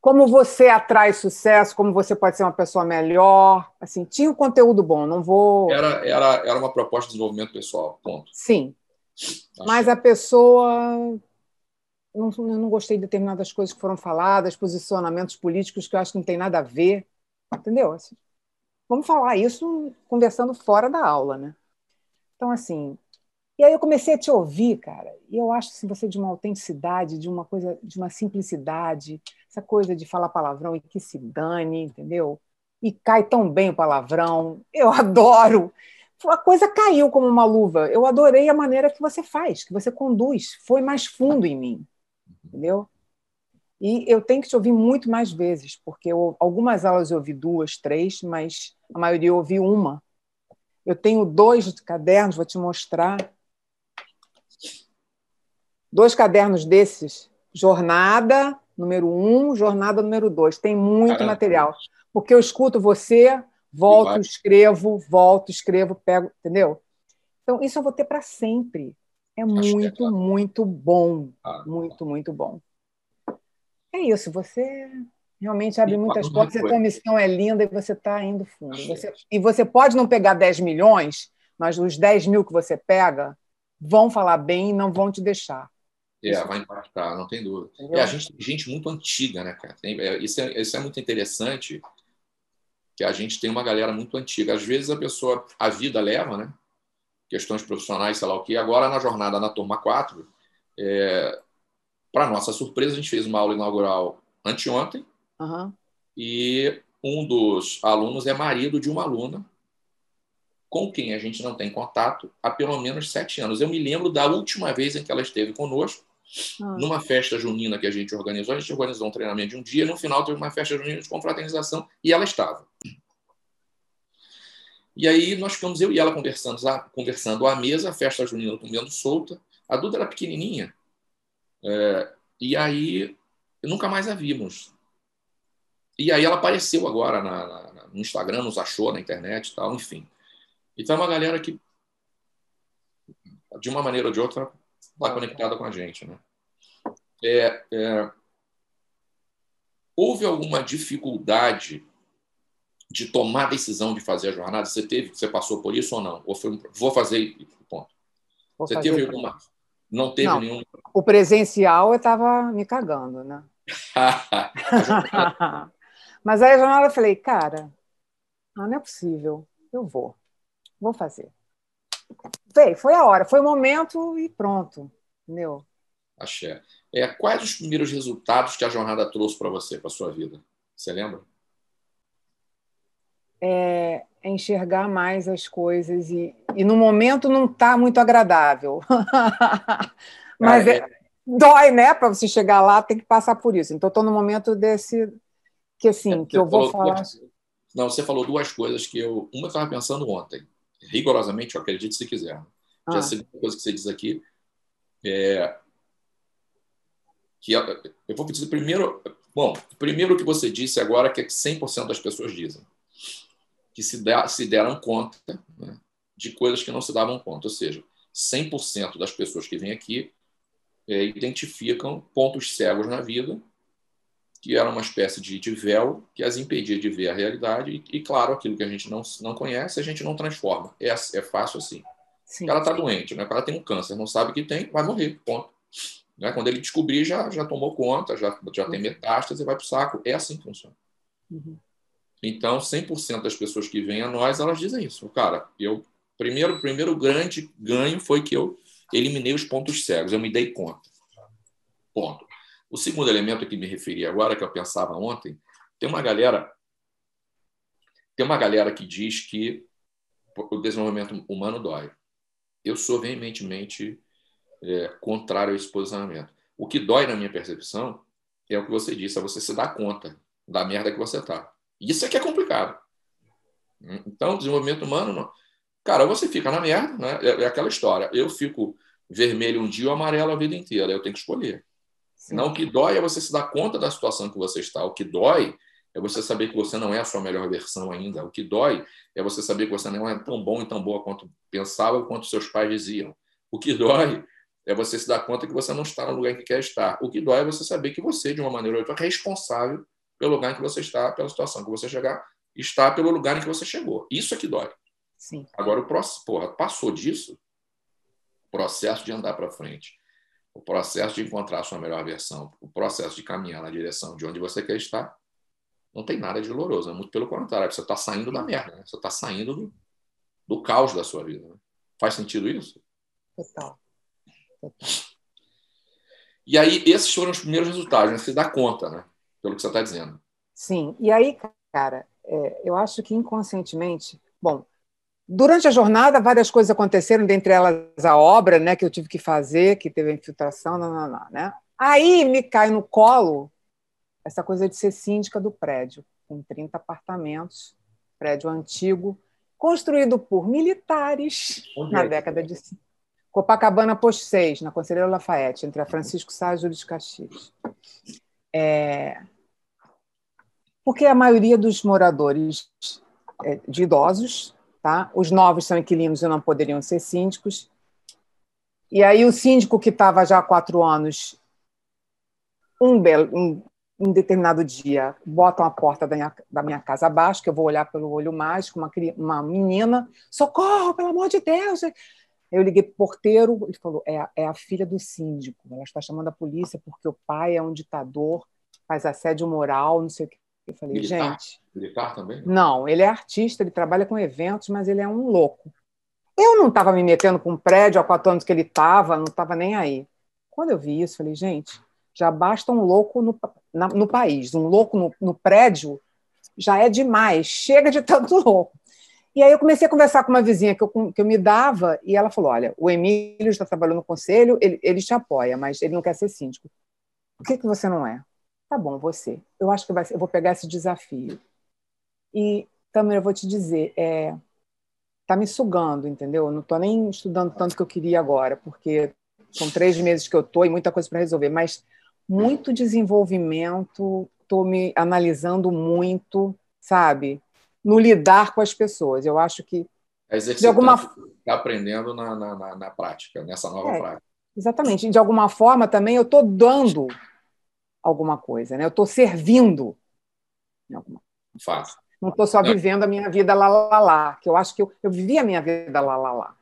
como você atrai sucesso, como você pode ser uma pessoa melhor. Assim, tinha um conteúdo bom, não vou. Era, era, era uma proposta de desenvolvimento pessoal, ponto. Sim. Acho mas a pessoa não, eu não gostei de determinadas coisas que foram faladas, posicionamentos políticos que eu acho que não tem nada a ver, entendeu? Assim, vamos falar isso conversando fora da aula, né? Então, assim, e aí eu comecei a te ouvir, cara, e eu acho assim, você de uma autenticidade, de uma coisa, de uma simplicidade, essa coisa de falar palavrão e que se dane, entendeu? E cai tão bem o palavrão, eu adoro. A coisa caiu como uma luva. Eu adorei a maneira que você faz, que você conduz. Foi mais fundo em mim entendeu? E eu tenho que te ouvir muito mais vezes, porque eu, algumas aulas eu ouvi duas, três, mas a maioria eu ouvi uma. Eu tenho dois cadernos, vou te mostrar. Dois cadernos desses, jornada número um, jornada número dois. Tem muito Caramba. material. Porque eu escuto você, volto, escrevo, volto, escrevo, pego, entendeu? Então, isso eu vou ter para sempre. É muito, é muito bom. Ah, muito, muito bom. É isso, você realmente abre muitas portas, a tua missão é linda e você está indo fundo. Você, e você pode não pegar 10 milhões, mas os 10 mil que você pega vão falar bem e não vão te deixar. É, vai impactar, não tem dúvida. É, a gente tem gente muito antiga, né, cara? Tem, é, isso, é, isso é muito interessante, que a gente tem uma galera muito antiga. Às vezes a pessoa, a vida leva, né? questões profissionais, sei lá o quê. Agora, na jornada na turma 4, é, para nossa surpresa, a gente fez uma aula inaugural anteontem uhum. e um dos alunos é marido de uma aluna com quem a gente não tem contato há pelo menos sete anos. Eu me lembro da última vez em que ela esteve conosco, uhum. numa festa junina que a gente organizou. A gente organizou um treinamento de um dia, no final teve uma festa junina de confraternização e ela estava. E aí nós ficamos, eu e ela, conversando, conversando à mesa, a festa junina comendo solta. A Duda era pequenininha. É, e aí nunca mais a vimos. E aí ela apareceu agora na, na, no Instagram, nos achou na internet e tal, enfim. Então é uma galera que, de uma maneira ou de outra, está conectada com a gente. Né? É, é, houve alguma dificuldade de tomar a decisão de fazer a jornada? Você teve, você passou por isso ou não? Ou foi, vou fazer ponto. Vou você teve alguma? Não teve não, nenhum. O presencial eu estava me cagando, né? Mas aí a jornada eu falei, cara, não é possível, eu vou, vou fazer. Veio, foi a hora, foi o momento e pronto, entendeu? Axé. É, quais os primeiros resultados que a jornada trouxe para você, para sua vida? Você lembra? É, enxergar mais as coisas e, e no momento não está muito agradável. Mas é, é, dói, né? Para você chegar lá, tem que passar por isso. Então, estou no momento desse que assim, é, que eu vou falar. Duas, não, você falou duas coisas que eu. Uma eu estava pensando ontem. Rigorosamente, eu acredito se quiser. Ah. Já a segunda coisa que você diz aqui é que eu vou dizer primeiro, bom, primeiro o que você disse agora que é que 100% das pessoas dizem que se, der, se deram conta né, de coisas que não se davam conta, ou seja, 100% das pessoas que vêm aqui é, identificam pontos cegos na vida que era uma espécie de, de, véu que as impedia de ver a realidade e, e, claro, aquilo que a gente não, não conhece, a gente não transforma. É, é fácil assim. Sim, o cara está doente, né? o cara tem um câncer, não sabe que tem, vai morrer, ponto. Né? Quando ele descobrir, já, já tomou conta, já, já tem uhum. metástase vai para o saco. É assim que funciona. Uhum. Então, 100% das pessoas que vêm a nós, elas dizem isso. Cara, eu primeiro, primeiro grande ganho foi que eu eliminei os pontos cegos, eu me dei conta. Ponto. O segundo elemento que me referi agora, que eu pensava ontem, tem uma galera tem uma galera que diz que o desenvolvimento humano dói. Eu sou veementemente é, contrário a esse posicionamento. O que dói na minha percepção é o que você disse, é você se dar conta da merda que você está. Isso é que é complicado. Então, desenvolvimento humano, não. cara, você fica na merda, né? É, é aquela história. Eu fico vermelho um dia ou amarelo a vida inteira. Eu tenho que escolher. Sim. Não, o que dói é você se dar conta da situação que você está. O que dói é você saber que você não é a sua melhor versão ainda. O que dói é você saber que você não é tão bom e tão boa quanto pensava, quanto seus pais diziam. O que dói é você se dar conta que você não está no lugar em que quer estar. O que dói é você saber que você, de uma maneira ou outra, é responsável pelo lugar em que você está, pela situação que você chegar, está pelo lugar em que você chegou. Isso é que dói. Sim. Agora, o próximo, porra, passou disso, processo de andar para frente o processo de encontrar a sua melhor versão, o processo de caminhar na direção de onde você quer estar, não tem nada de doloroso. É muito pelo contrário. Você está saindo da merda. Né? Você está saindo do, do, caos da sua vida. Né? Faz sentido isso? Total. Total. E aí, esses foram os primeiros resultados. Né? Você dá conta, né? Pelo que você está dizendo. Sim. E aí, cara, é, eu acho que inconscientemente... Bom, Durante a jornada, várias coisas aconteceram, dentre elas a obra né, que eu tive que fazer, que teve a infiltração, não, não, não, né? Aí me cai no colo essa coisa de ser síndica do prédio, com 30 apartamentos, prédio antigo, construído por militares Onde na é década de Copacabana Post 6, na Conselheiro Lafayette, entre a Francisco Sá e Júlio de Castilhos. É... Porque a maioria dos moradores é, de idosos Tá? Os novos são inquilinos e não poderiam ser síndicos. E aí o síndico que estava já há quatro anos, um, belo, um, um determinado dia, botam a porta da minha, da minha casa abaixo, que eu vou olhar pelo olho mágico, uma, uma menina, socorro, pelo amor de Deus! Eu liguei para o porteiro, ele falou: é, é a filha do síndico, ela está chamando a polícia porque o pai é um ditador, faz assédio moral, não sei o que. Eu falei, militar? gente. Militar também? Não, ele é artista, ele trabalha com eventos, mas ele é um louco. Eu não estava me metendo com um prédio há quatro anos que ele estava, não estava nem aí. Quando eu vi isso, falei, gente, já basta um louco no, na, no país, um louco no, no prédio já é demais, chega de tanto louco. E aí eu comecei a conversar com uma vizinha que eu, que eu me dava, e ela falou: olha, o Emílio está trabalhando no conselho, ele, ele te apoia, mas ele não quer ser síndico. Por que, que você não é? Tá bom, você. Eu acho que vai, eu vou pegar esse desafio. E também eu vou te dizer, é, tá me sugando, entendeu? Eu não estou nem estudando tanto que eu queria agora, porque são três meses que eu estou e muita coisa para resolver, mas muito desenvolvimento, estou me analisando muito, sabe? no lidar com as pessoas. Eu acho que é de alguma está aprendendo na, na, na, prática, nessa nova é, prática. Exatamente. De alguma forma também eu estou dando alguma coisa, né? Eu estou servindo. Fato. Não estou só vivendo a minha vida lá, lá, lá, que eu acho que eu, eu vivi a minha vida lá, lá, lá.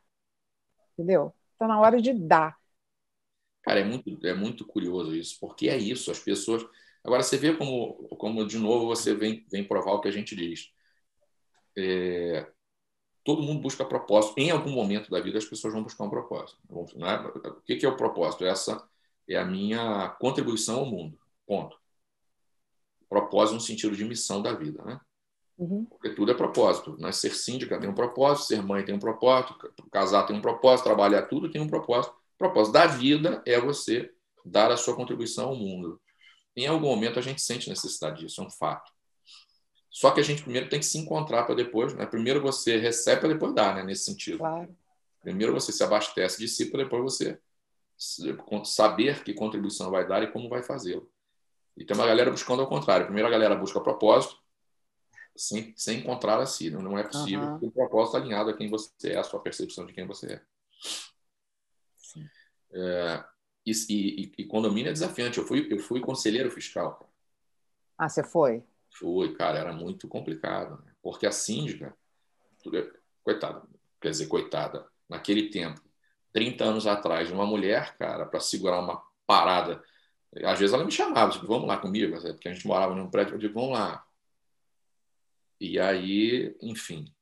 Entendeu? Está na hora de dar. Cara, é muito, é muito curioso isso, porque é isso, as pessoas. Agora, você vê como, como de novo, você vem, vem provar o que a gente diz. É, todo mundo busca propósito. Em algum momento da vida, as pessoas vão buscar um propósito. Né? O que é o propósito? Essa é a minha contribuição ao mundo. Ponto. Propósito no sentido de missão da vida, né? Uhum. Porque tudo é propósito. Né? Ser síndica tem um propósito, ser mãe tem um propósito, casar tem um propósito, trabalhar tudo tem um propósito. O propósito da vida é você dar a sua contribuição ao mundo. Em algum momento a gente sente necessidade disso, é um fato. Só que a gente primeiro tem que se encontrar para depois, né? Primeiro você recebe para depois dar, né? Nesse sentido. Claro. Primeiro você se abastece de si para depois você saber que contribuição vai dar e como vai fazê-lo. E tem uma galera buscando ao contrário. Primeiro a galera busca propósito, sem, sem encontrar a si. Não, não é possível, uhum. o propósito alinhado a quem você é, a sua percepção de quem você é. é e, e, e, condomínio é desafiante. Eu fui, eu fui conselheiro fiscal. Ah, você foi? Foi, cara, era muito complicado. Né? Porque a síndica, é, coitada, quer dizer, coitada, naquele tempo, 30 anos atrás, uma mulher, cara, para segurar uma parada. Às vezes ela me chamava, tipo, vamos lá comigo, porque a gente morava num prédio, eu digo, vamos lá. E aí, enfim,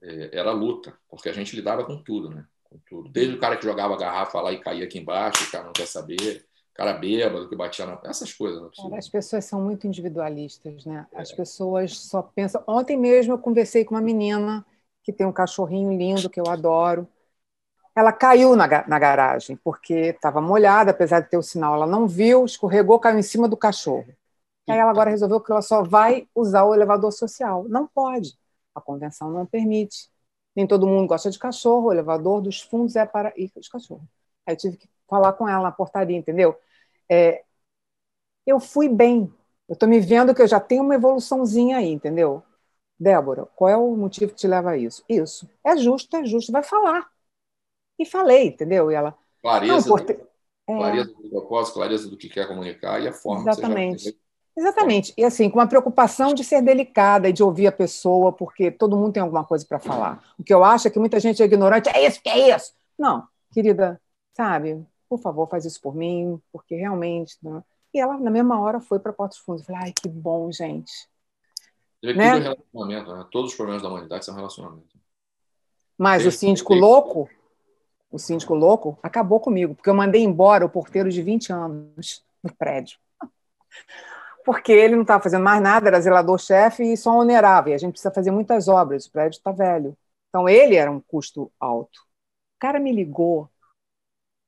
é, era luta, porque a gente lidava com tudo, né? Com tudo. Desde o cara que jogava a garrafa lá e caía aqui embaixo, o cara não quer saber, cara bêbado que batia na. Essas coisas. Cara, as pessoas são muito individualistas, né? As é. pessoas só pensam. Ontem mesmo eu conversei com uma menina que tem um cachorrinho lindo que eu adoro. Ela caiu na, na garagem porque estava molhada, apesar de ter o sinal, ela não viu, escorregou, caiu em cima do cachorro. E aí ela agora resolveu que ela só vai usar o elevador social. Não pode. A convenção não permite. Nem todo mundo gosta de cachorro, o elevador dos fundos é para ir de cachorro. Aí eu tive que falar com ela na portaria, entendeu? É, eu fui bem. Eu estou me vendo que eu já tenho uma evoluçãozinha aí, entendeu? Débora, qual é o motivo que te leva a isso? Isso. É justo, é justo. Vai falar. E falei, entendeu? E ela. Clareza, não, por... do, é... clareza do propósito, clareza do que quer comunicar e a forma Exatamente. Exatamente. E assim, com uma preocupação de ser delicada e de ouvir a pessoa, porque todo mundo tem alguma coisa para falar. O que eu acho é que muita gente é ignorante, é isso, que é isso. Não, querida, sabe, por favor, faz isso por mim, porque realmente. Né? E ela, na mesma hora, foi para Portos Fundos. Eu falei, ai, que bom, gente. Você né? tudo é relacionamento, né? Todos os problemas da humanidade são relacionamento. Mas o síndico louco, o síndico louco, acabou comigo, porque eu mandei embora o porteiro de 20 anos no prédio. Porque ele não estava fazendo mais nada, era zelador-chefe e só onerava. E a gente precisa fazer muitas obras, o prédio está velho. Então ele era um custo alto. O cara me ligou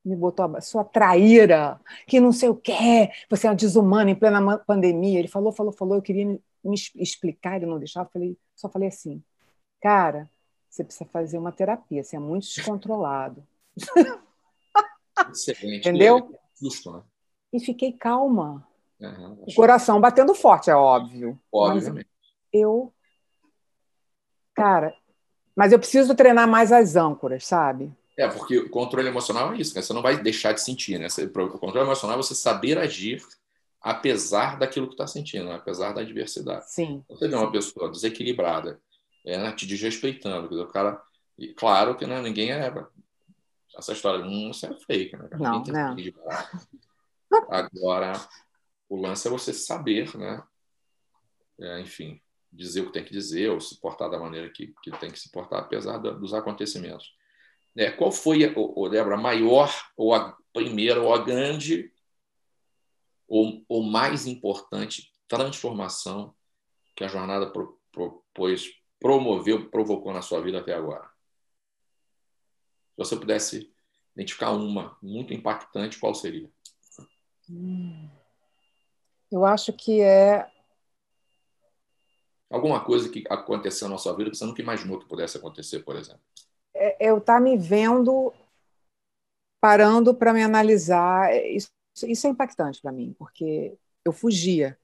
me botou a sua traíra, que não sei o quê, você é uma desumana em plena pandemia. Ele falou, falou, falou, eu queria me explicar, ele não deixava. Eu falei, só falei assim, cara, você precisa fazer uma terapia, você é muito descontrolado. Excelente. Entendeu? Justo, né? E fiquei calma. Uhum, o coração batendo forte, é óbvio. Obviamente. eu. Cara, mas eu preciso treinar mais as âncoras, sabe? É, porque o controle emocional é isso, né? você não vai deixar de sentir, né? O controle emocional é você saber agir apesar daquilo que está sentindo, né? apesar da adversidade. Sim. Você vê uma pessoa desequilibrada, é, né? te desrespeitando, o cara. E claro que né, ninguém é. Essa história, hum, isso é fake, né? Não, não. Agora, o lance é você saber, né? É, enfim, dizer o que tem que dizer, ou se portar da maneira que, que tem que se portar, apesar dos acontecimentos. É, qual foi, o Débora, a maior, ou a primeira, ou a grande, ou, ou mais importante transformação que a jornada pro, propôs, promoveu, provocou na sua vida até agora? Se você pudesse identificar uma muito impactante, qual seria? Eu acho que é. Alguma coisa que aconteceu na sua vida que você nunca imaginou que pudesse acontecer, por exemplo? É, eu estar tá me vendo parando para me analisar. É, isso, isso é impactante para mim, porque eu fugia.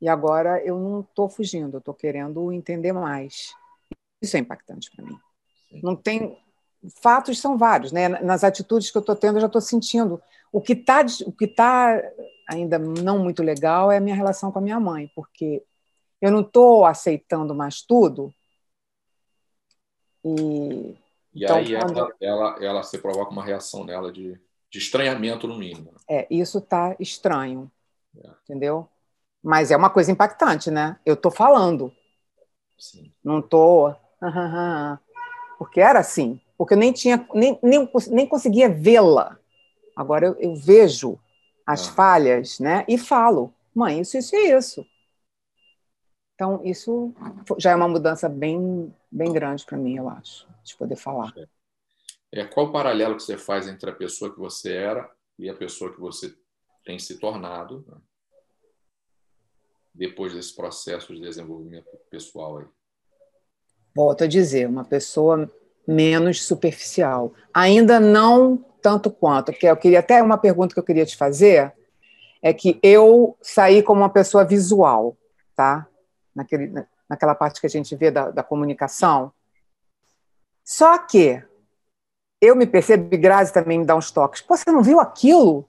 E agora eu não estou fugindo, eu estou querendo entender mais. Isso é impactante para mim. Não tem fatos são vários, né? Nas atitudes que eu estou tendo, eu já estou sentindo. O que está tá ainda não muito legal é a minha relação com a minha mãe, porque eu não estou aceitando mais tudo. E, e então, aí quando... ela, ela, ela se provoca uma reação nela de, de estranhamento, no mínimo. É, isso está estranho, é. entendeu? Mas é uma coisa impactante, né? Eu estou falando. Sim. Não estou. Porque era assim porque eu nem tinha nem, nem, nem conseguia vê-la. Agora eu, eu, vejo as ah. falhas, né? E falo, mãe, isso, isso e isso. Então isso já é uma mudança bem, bem grande para mim, eu acho, de poder falar. É qual o paralelo que você faz entre a pessoa que você era e a pessoa que você tem se tornado né? depois desse processo de desenvolvimento pessoal aí? Volto a dizer, uma pessoa menos superficial. Ainda não tanto quanto, porque eu queria até uma pergunta que eu queria te fazer é que eu saí como uma pessoa visual, tá? Naquele, naquela parte que a gente vê da, da comunicação. Só que eu me percebo, e Grazi também me dá uns toques. Pô, você não viu aquilo?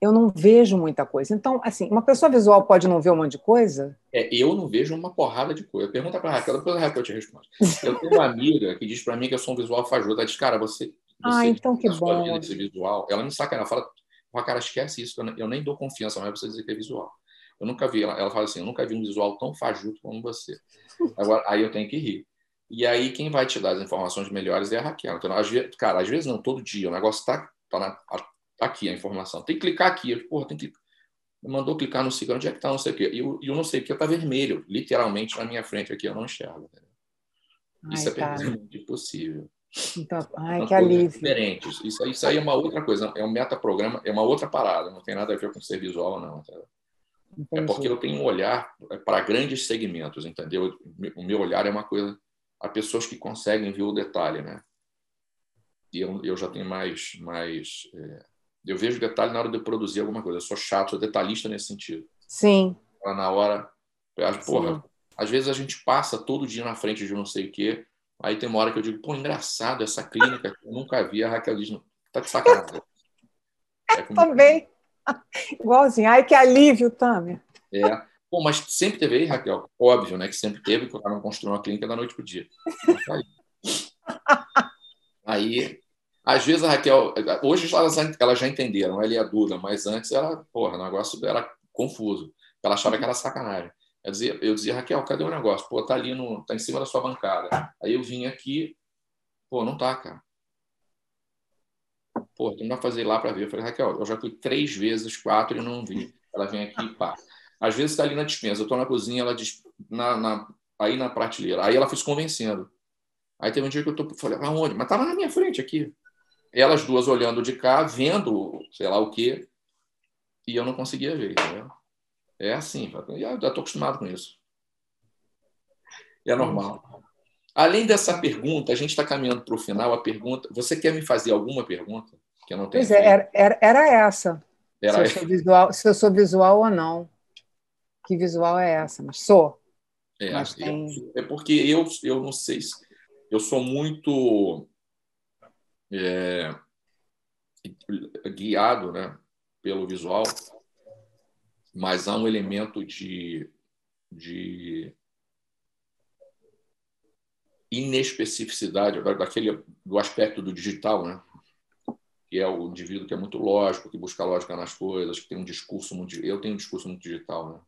Eu não vejo muita coisa. Então, assim, uma pessoa visual pode não ver um monte de coisa? É, eu não vejo uma porrada de coisa. Pergunta para a Raquel, depois a Raquel te responde. Eu tenho uma amiga que diz para mim que eu sou um visual fajuto. Ela diz, cara, você. você ah, então que bom. Vida visual. Ela me saca, ela fala, cara, esquece isso, eu nem dou confiança mais para você dizer que é visual. Eu nunca vi, ela, ela fala assim, eu nunca vi um visual tão fajuto como você. Agora, aí eu tenho que rir. E aí, quem vai te dar as informações melhores é a Raquel. Então, às vezes, cara, às vezes não, todo dia, o negócio está tá na, Tá aqui a informação. Tem que clicar aqui. Eu, porra, tem que. Mandou clicar no ciclo, onde é que está não sei o quê? E o, e o não sei o quê está vermelho, literalmente na minha frente aqui, eu não enxergo. Ai, isso é perfeitamente impossível. Então, ai, que alívio. Diferentes. Isso, isso aí é uma outra coisa, é um metaprograma, é uma outra parada, não tem nada a ver com ser visual, não. Tá? É porque eu tenho um olhar para grandes segmentos, entendeu? O meu olhar é uma coisa. Há pessoas que conseguem ver o detalhe, né? E eu, eu já tenho mais, mais é, eu vejo detalhe na hora de produzir alguma coisa. Eu sou chato, sou detalhista nesse sentido. Sim. Na hora, porra, Sim. às vezes a gente passa todo dia na frente de não sei o quê. Aí tem uma hora que eu digo, pô, engraçado essa clínica eu nunca vi. A Raquel diz, tá de sacanagem. É Também. Igualzinho. Ai, que alívio, Tâmia. É. Pô, mas sempre teve aí, Raquel? Óbvio, né? Que sempre teve, que o cara não construiu uma clínica da noite pro dia. Aí, às vezes a Raquel, hoje elas, elas já entenderam, ela e a Duda, mas antes era, porra, o negócio era confuso. Ela achava que era sacanagem. Eu dizia, eu dizia, Raquel, cadê o negócio? Pô, tá ali no, tá em cima da sua bancada. Aí eu vim aqui, pô, não tá, cara. Pô, tem que fazer lá para ver. Eu falei, Raquel, eu já fui três vezes, quatro e não vi. Ela vem aqui e pá. Às vezes está ali na dispensa, eu estou na cozinha, ela diz, na, na, aí na prateleira. Aí ela foi se convencendo. Aí teve um dia que eu tô, falei, aonde? Mas estava na minha frente aqui elas duas olhando de cá, vendo sei lá o quê, e eu não conseguia ver, entendeu? É assim, eu estou acostumado com isso. É normal. Além dessa pergunta, a gente está caminhando para o final. A pergunta, você quer me fazer alguma pergunta que eu não tenho? Pois é, era, era, era, essa. Era se, eu sou visual, se eu sou visual ou não. Que visual é essa? Mas sou. É, Mas tem... é porque eu, eu não sei se eu sou muito é, guiado né, pelo visual, mas há um elemento de, de inespecificidade daquele do aspecto do digital, né? que é o indivíduo que é muito lógico, que busca lógica nas coisas, que tem um discurso muito. Eu tenho um discurso muito digital, né?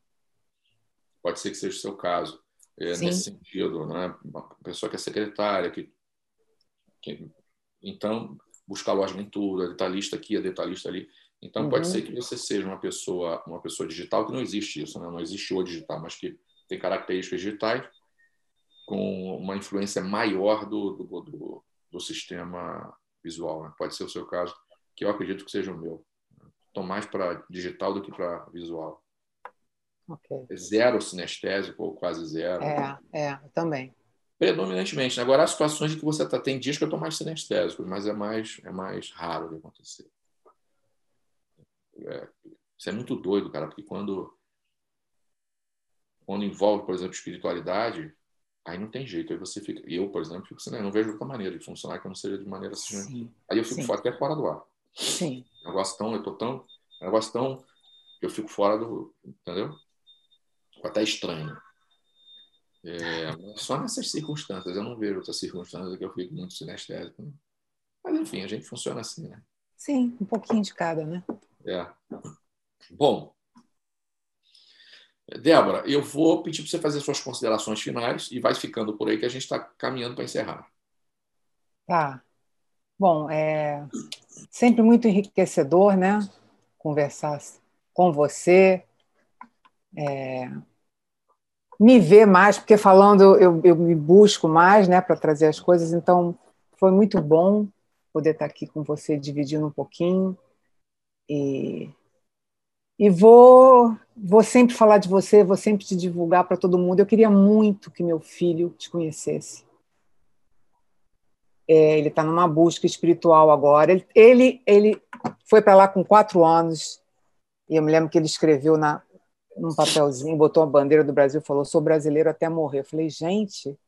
Pode ser que seja o seu caso, é, nesse sentido, né? Uma pessoa que é secretária, que, que então, buscar lógica em tudo, a detalhista aqui, a detalhista ali. Então, uhum. pode ser que você seja uma pessoa, uma pessoa digital, que não existe isso, né? não existe o digital, mas que tem características digitais com uma influência maior do, do, do, do sistema visual. Né? Pode ser o seu caso, que eu acredito que seja o meu. Estou mais para digital do que para visual. Okay. Zero sinestésico, ou quase zero. É, é, também predominantemente. Né? Agora, há situações em que você tá, tem dias que eu estou mais sinestésico, mas é mais, é mais raro de acontecer. É, isso é muito doido, cara, porque quando. quando envolve, por exemplo, espiritualidade, aí não tem jeito. Aí você fica. Eu, por exemplo, fico assim, não vejo outra maneira de funcionar que não seja de maneira assim. Sim. Aí eu fico fora, até fora do ar. Sim. Negócio tão, eu tô tão. Negócio tão. Eu fico fora do. Entendeu? Até estranho. É, só nessas circunstâncias. Eu não vejo outras circunstâncias que eu fico muito sinestésico. Mas, enfim, a gente funciona assim, né? Sim, um pouquinho de cada, né? É. Bom, Débora, eu vou pedir para você fazer suas considerações finais e vai ficando por aí que a gente está caminhando para encerrar. Tá. Bom, é sempre muito enriquecedor, né? Conversar com você, é... me ver mais, porque falando eu, eu me busco mais, né, para trazer as coisas. Então, foi muito bom poder estar aqui com você, dividindo um pouquinho. E e vou, vou sempre falar de você, vou sempre te divulgar para todo mundo. Eu queria muito que meu filho te conhecesse. É, ele está numa busca espiritual agora. Ele, ele, ele foi para lá com quatro anos, e eu me lembro que ele escreveu na, num papelzinho, botou a bandeira do Brasil, falou: sou brasileiro até morrer. Eu falei, gente,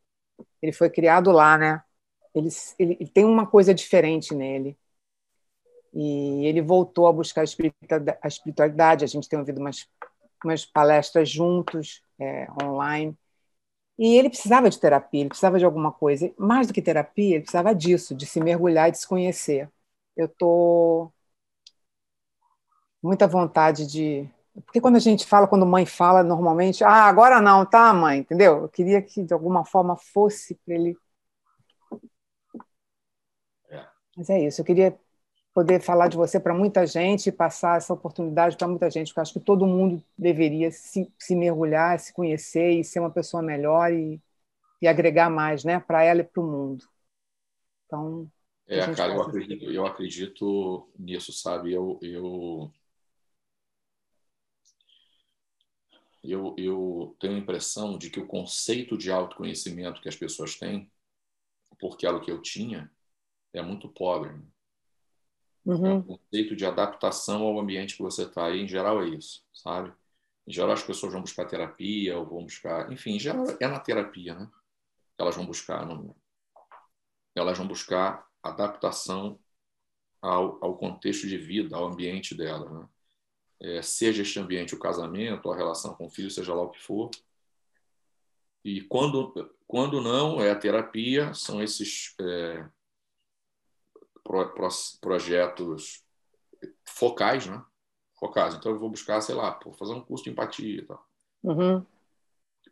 ele foi criado lá, né? Ele, ele, ele tem uma coisa diferente nele. E ele voltou a buscar a espiritualidade. A gente tem ouvido umas, umas palestras juntos, é, online. E ele precisava de terapia, ele precisava de alguma coisa. Mais do que terapia, ele precisava disso, de se mergulhar e de se conhecer. Eu estou muita vontade de. Porque quando a gente fala, quando mãe fala, normalmente, ah, agora não, tá, mãe, entendeu? Eu queria que de alguma forma fosse para ele. É. Mas é isso, eu queria poder falar de você para muita gente e passar essa oportunidade para muita gente, porque acho que todo mundo deveria se, se mergulhar, se conhecer e ser uma pessoa melhor e, e agregar mais né, para ela e para o mundo. Então. É, cara, eu acredito, eu acredito nisso, sabe? Eu, eu, eu, eu tenho a impressão de que o conceito de autoconhecimento que as pessoas têm, porque era o que eu tinha, é muito pobre. Uhum. É o conceito de adaptação ao ambiente que você está. aí, em geral, é isso, sabe? Em geral, as pessoas vão buscar terapia ou vão buscar. Enfim, em geral, é na terapia, né? Elas vão buscar. Não... Elas vão buscar adaptação ao, ao contexto de vida, ao ambiente dela, né? É, seja este ambiente o casamento, a relação com o filho, seja lá o que for. E quando, quando não é a terapia, são esses. É, pro, pro, projetos focais, né? Focais. Então, eu vou buscar, sei lá, fazer um curso de empatia e tal. Uhum.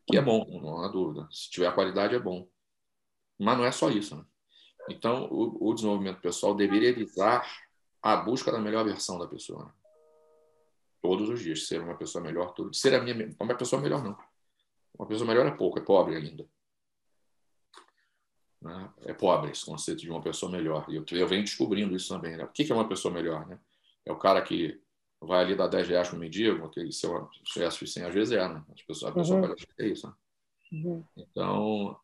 Que é bom, não há dúvida. Se tiver qualidade, é bom. Mas não é só isso. Né? Então, o, o, desenvolvimento pessoal deveria visar a busca da melhor versão da pessoa. Né? Todos os dias. Ser uma pessoa melhor, tudo. Ser a minha. Uma pessoa melhor, não. Uma pessoa melhor é pouco, é pobre ainda. Né? É pobre esse conceito de uma pessoa melhor. E eu, eu venho descobrindo isso também. Né? O que é uma pessoa melhor? Né? É o cara que vai ali dar 10 reais para o mendigo, que se é suficiente, às vezes é, né? As pessoas, a pessoa uhum. achar que é isso. Né? Uhum. Então,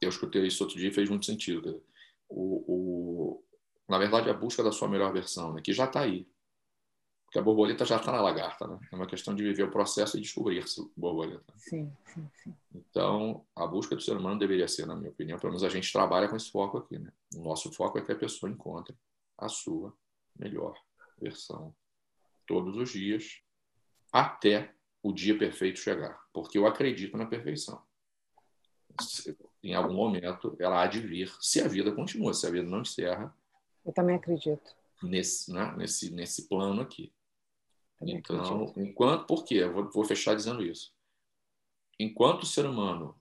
eu escutei isso outro dia e fez muito sentido. O, o, na verdade, a busca da sua melhor versão, né? que já está aí. Porque a borboleta já está na lagarta, né? É uma questão de viver o processo e descobrir-se borboleta. Sim, sim, sim. Então, a busca do ser humano deveria ser, na minha opinião, pelo menos a gente trabalha com esse foco aqui, né? O nosso foco é que a pessoa encontre a sua melhor versão todos os dias, até o dia perfeito chegar. Porque eu acredito na perfeição. Em algum momento, ela há de vir, se a vida continua, se a vida não encerra. Eu também acredito. Nesse, né? nesse, nesse plano aqui. Então, enquanto, por quê? Eu vou, vou fechar dizendo isso. Enquanto o ser humano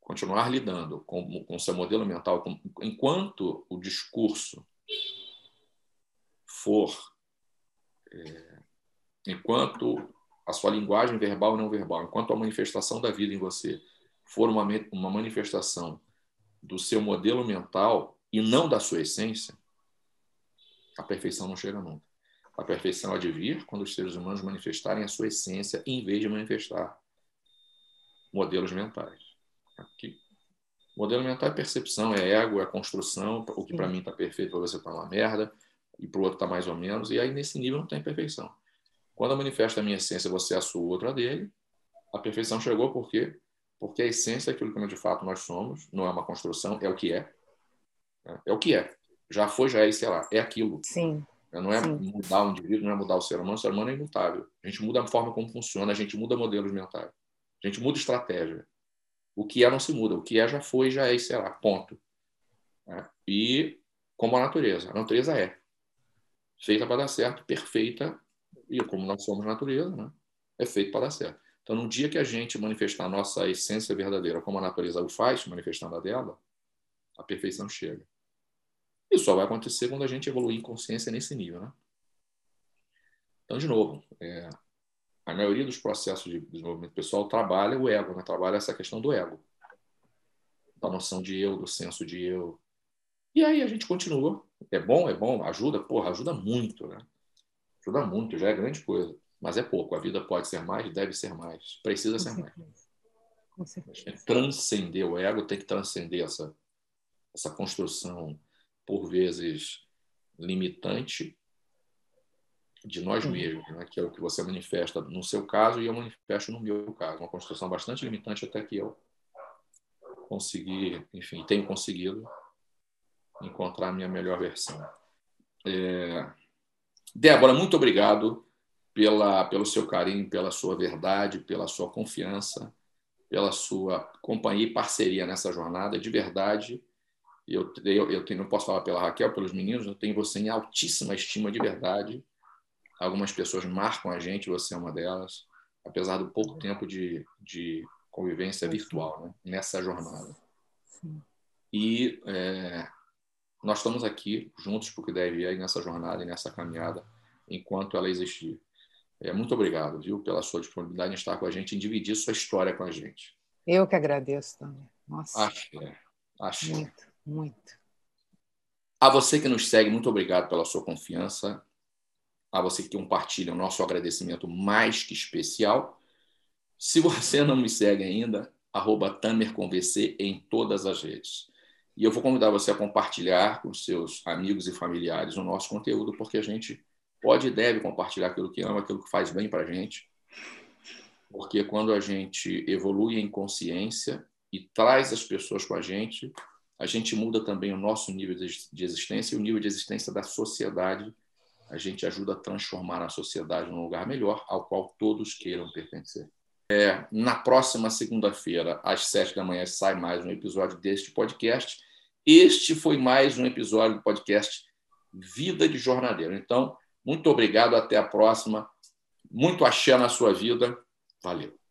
continuar lidando com, com seu modelo mental, com, enquanto o discurso for, é, enquanto a sua linguagem verbal e não verbal, enquanto a manifestação da vida em você for uma, uma manifestação do seu modelo mental e não da sua essência, a perfeição não chega nunca. A perfeição há de vir quando os seres humanos manifestarem a sua essência em vez de manifestar modelos mentais. Aqui. Modelo mental é percepção, é ego, é construção. O que para mim está perfeito, para você está uma merda, e para o outro está mais ou menos. E aí, nesse nível, não tem perfeição. Quando eu manifesto a minha essência, você é a sua, outra dele. A perfeição chegou por quê? Porque a essência é aquilo que de fato nós somos, não é uma construção, é o que é. É o que é. Já foi, já é, sei lá, é aquilo. Sim. Não é Sim. mudar o indivíduo, não é mudar o ser humano. O ser humano é imutável. A gente muda a forma como funciona, a gente muda modelos mentais. A gente muda estratégia. O que é não se muda. O que é já foi, já é, sei lá, ponto. É. E como a natureza. A natureza é feita para dar certo, perfeita, e como nós somos natureza, né? é feito para dar certo. Então, no dia que a gente manifestar a nossa essência verdadeira, como a natureza o faz, manifestando a dela, a perfeição chega. Isso só vai acontecer quando a gente evoluir em consciência nesse nível. Né? Então, de novo, é, a maioria dos processos de desenvolvimento pessoal trabalha o ego, né? trabalha essa questão do ego, da noção de eu, do senso de eu. E aí a gente continua. É bom, é bom, ajuda, porra, ajuda muito, né? Ajuda muito, já é grande coisa. Mas é pouco. A vida pode ser mais, deve ser mais, precisa Com ser certeza. mais. Com certeza. É transcender o ego, tem que transcender essa, essa construção, por vezes, limitante de nós mesmos, né? que é o que você manifesta no seu caso e eu manifesto no meu caso. Uma construção bastante limitante até que eu consegui, enfim, tenho conseguido encontrar a minha melhor versão. É... Débora, muito obrigado pela, pelo seu carinho, pela sua verdade, pela sua confiança, pela sua companhia e parceria nessa jornada. De verdade, eu, eu, eu tenho, não posso falar pela Raquel, pelos meninos, eu tenho você em altíssima estima de verdade. Algumas pessoas marcam a gente, você é uma delas, apesar do pouco tempo de, de convivência virtual né, nessa jornada. Sim. E é, nós estamos aqui juntos porque deve ir nessa jornada e nessa caminhada enquanto ela existir. É, muito obrigado, viu, pela sua disponibilidade em estar com a gente, em dividir sua história com a gente. Eu que agradeço também. Nossa. Axé. Axé. Muito, muito. A você que nos segue, muito obrigado pela sua confiança. A você que compartilha o nosso agradecimento mais que especial. Se você não me segue ainda, arroba TamerConVC em todas as redes. E eu vou convidar você a compartilhar com seus amigos e familiares o nosso conteúdo, porque a gente pode e deve compartilhar aquilo que ama, aquilo que faz bem para a gente. Porque quando a gente evolui em consciência e traz as pessoas com a gente, a gente muda também o nosso nível de existência e o nível de existência da sociedade. A gente ajuda a transformar a sociedade num lugar melhor, ao qual todos queiram pertencer. É, na próxima segunda-feira, às sete da manhã, sai mais um episódio deste podcast. Este foi mais um episódio do podcast Vida de Jornadeiro. Então, muito obrigado, até a próxima. Muito axé na sua vida. Valeu.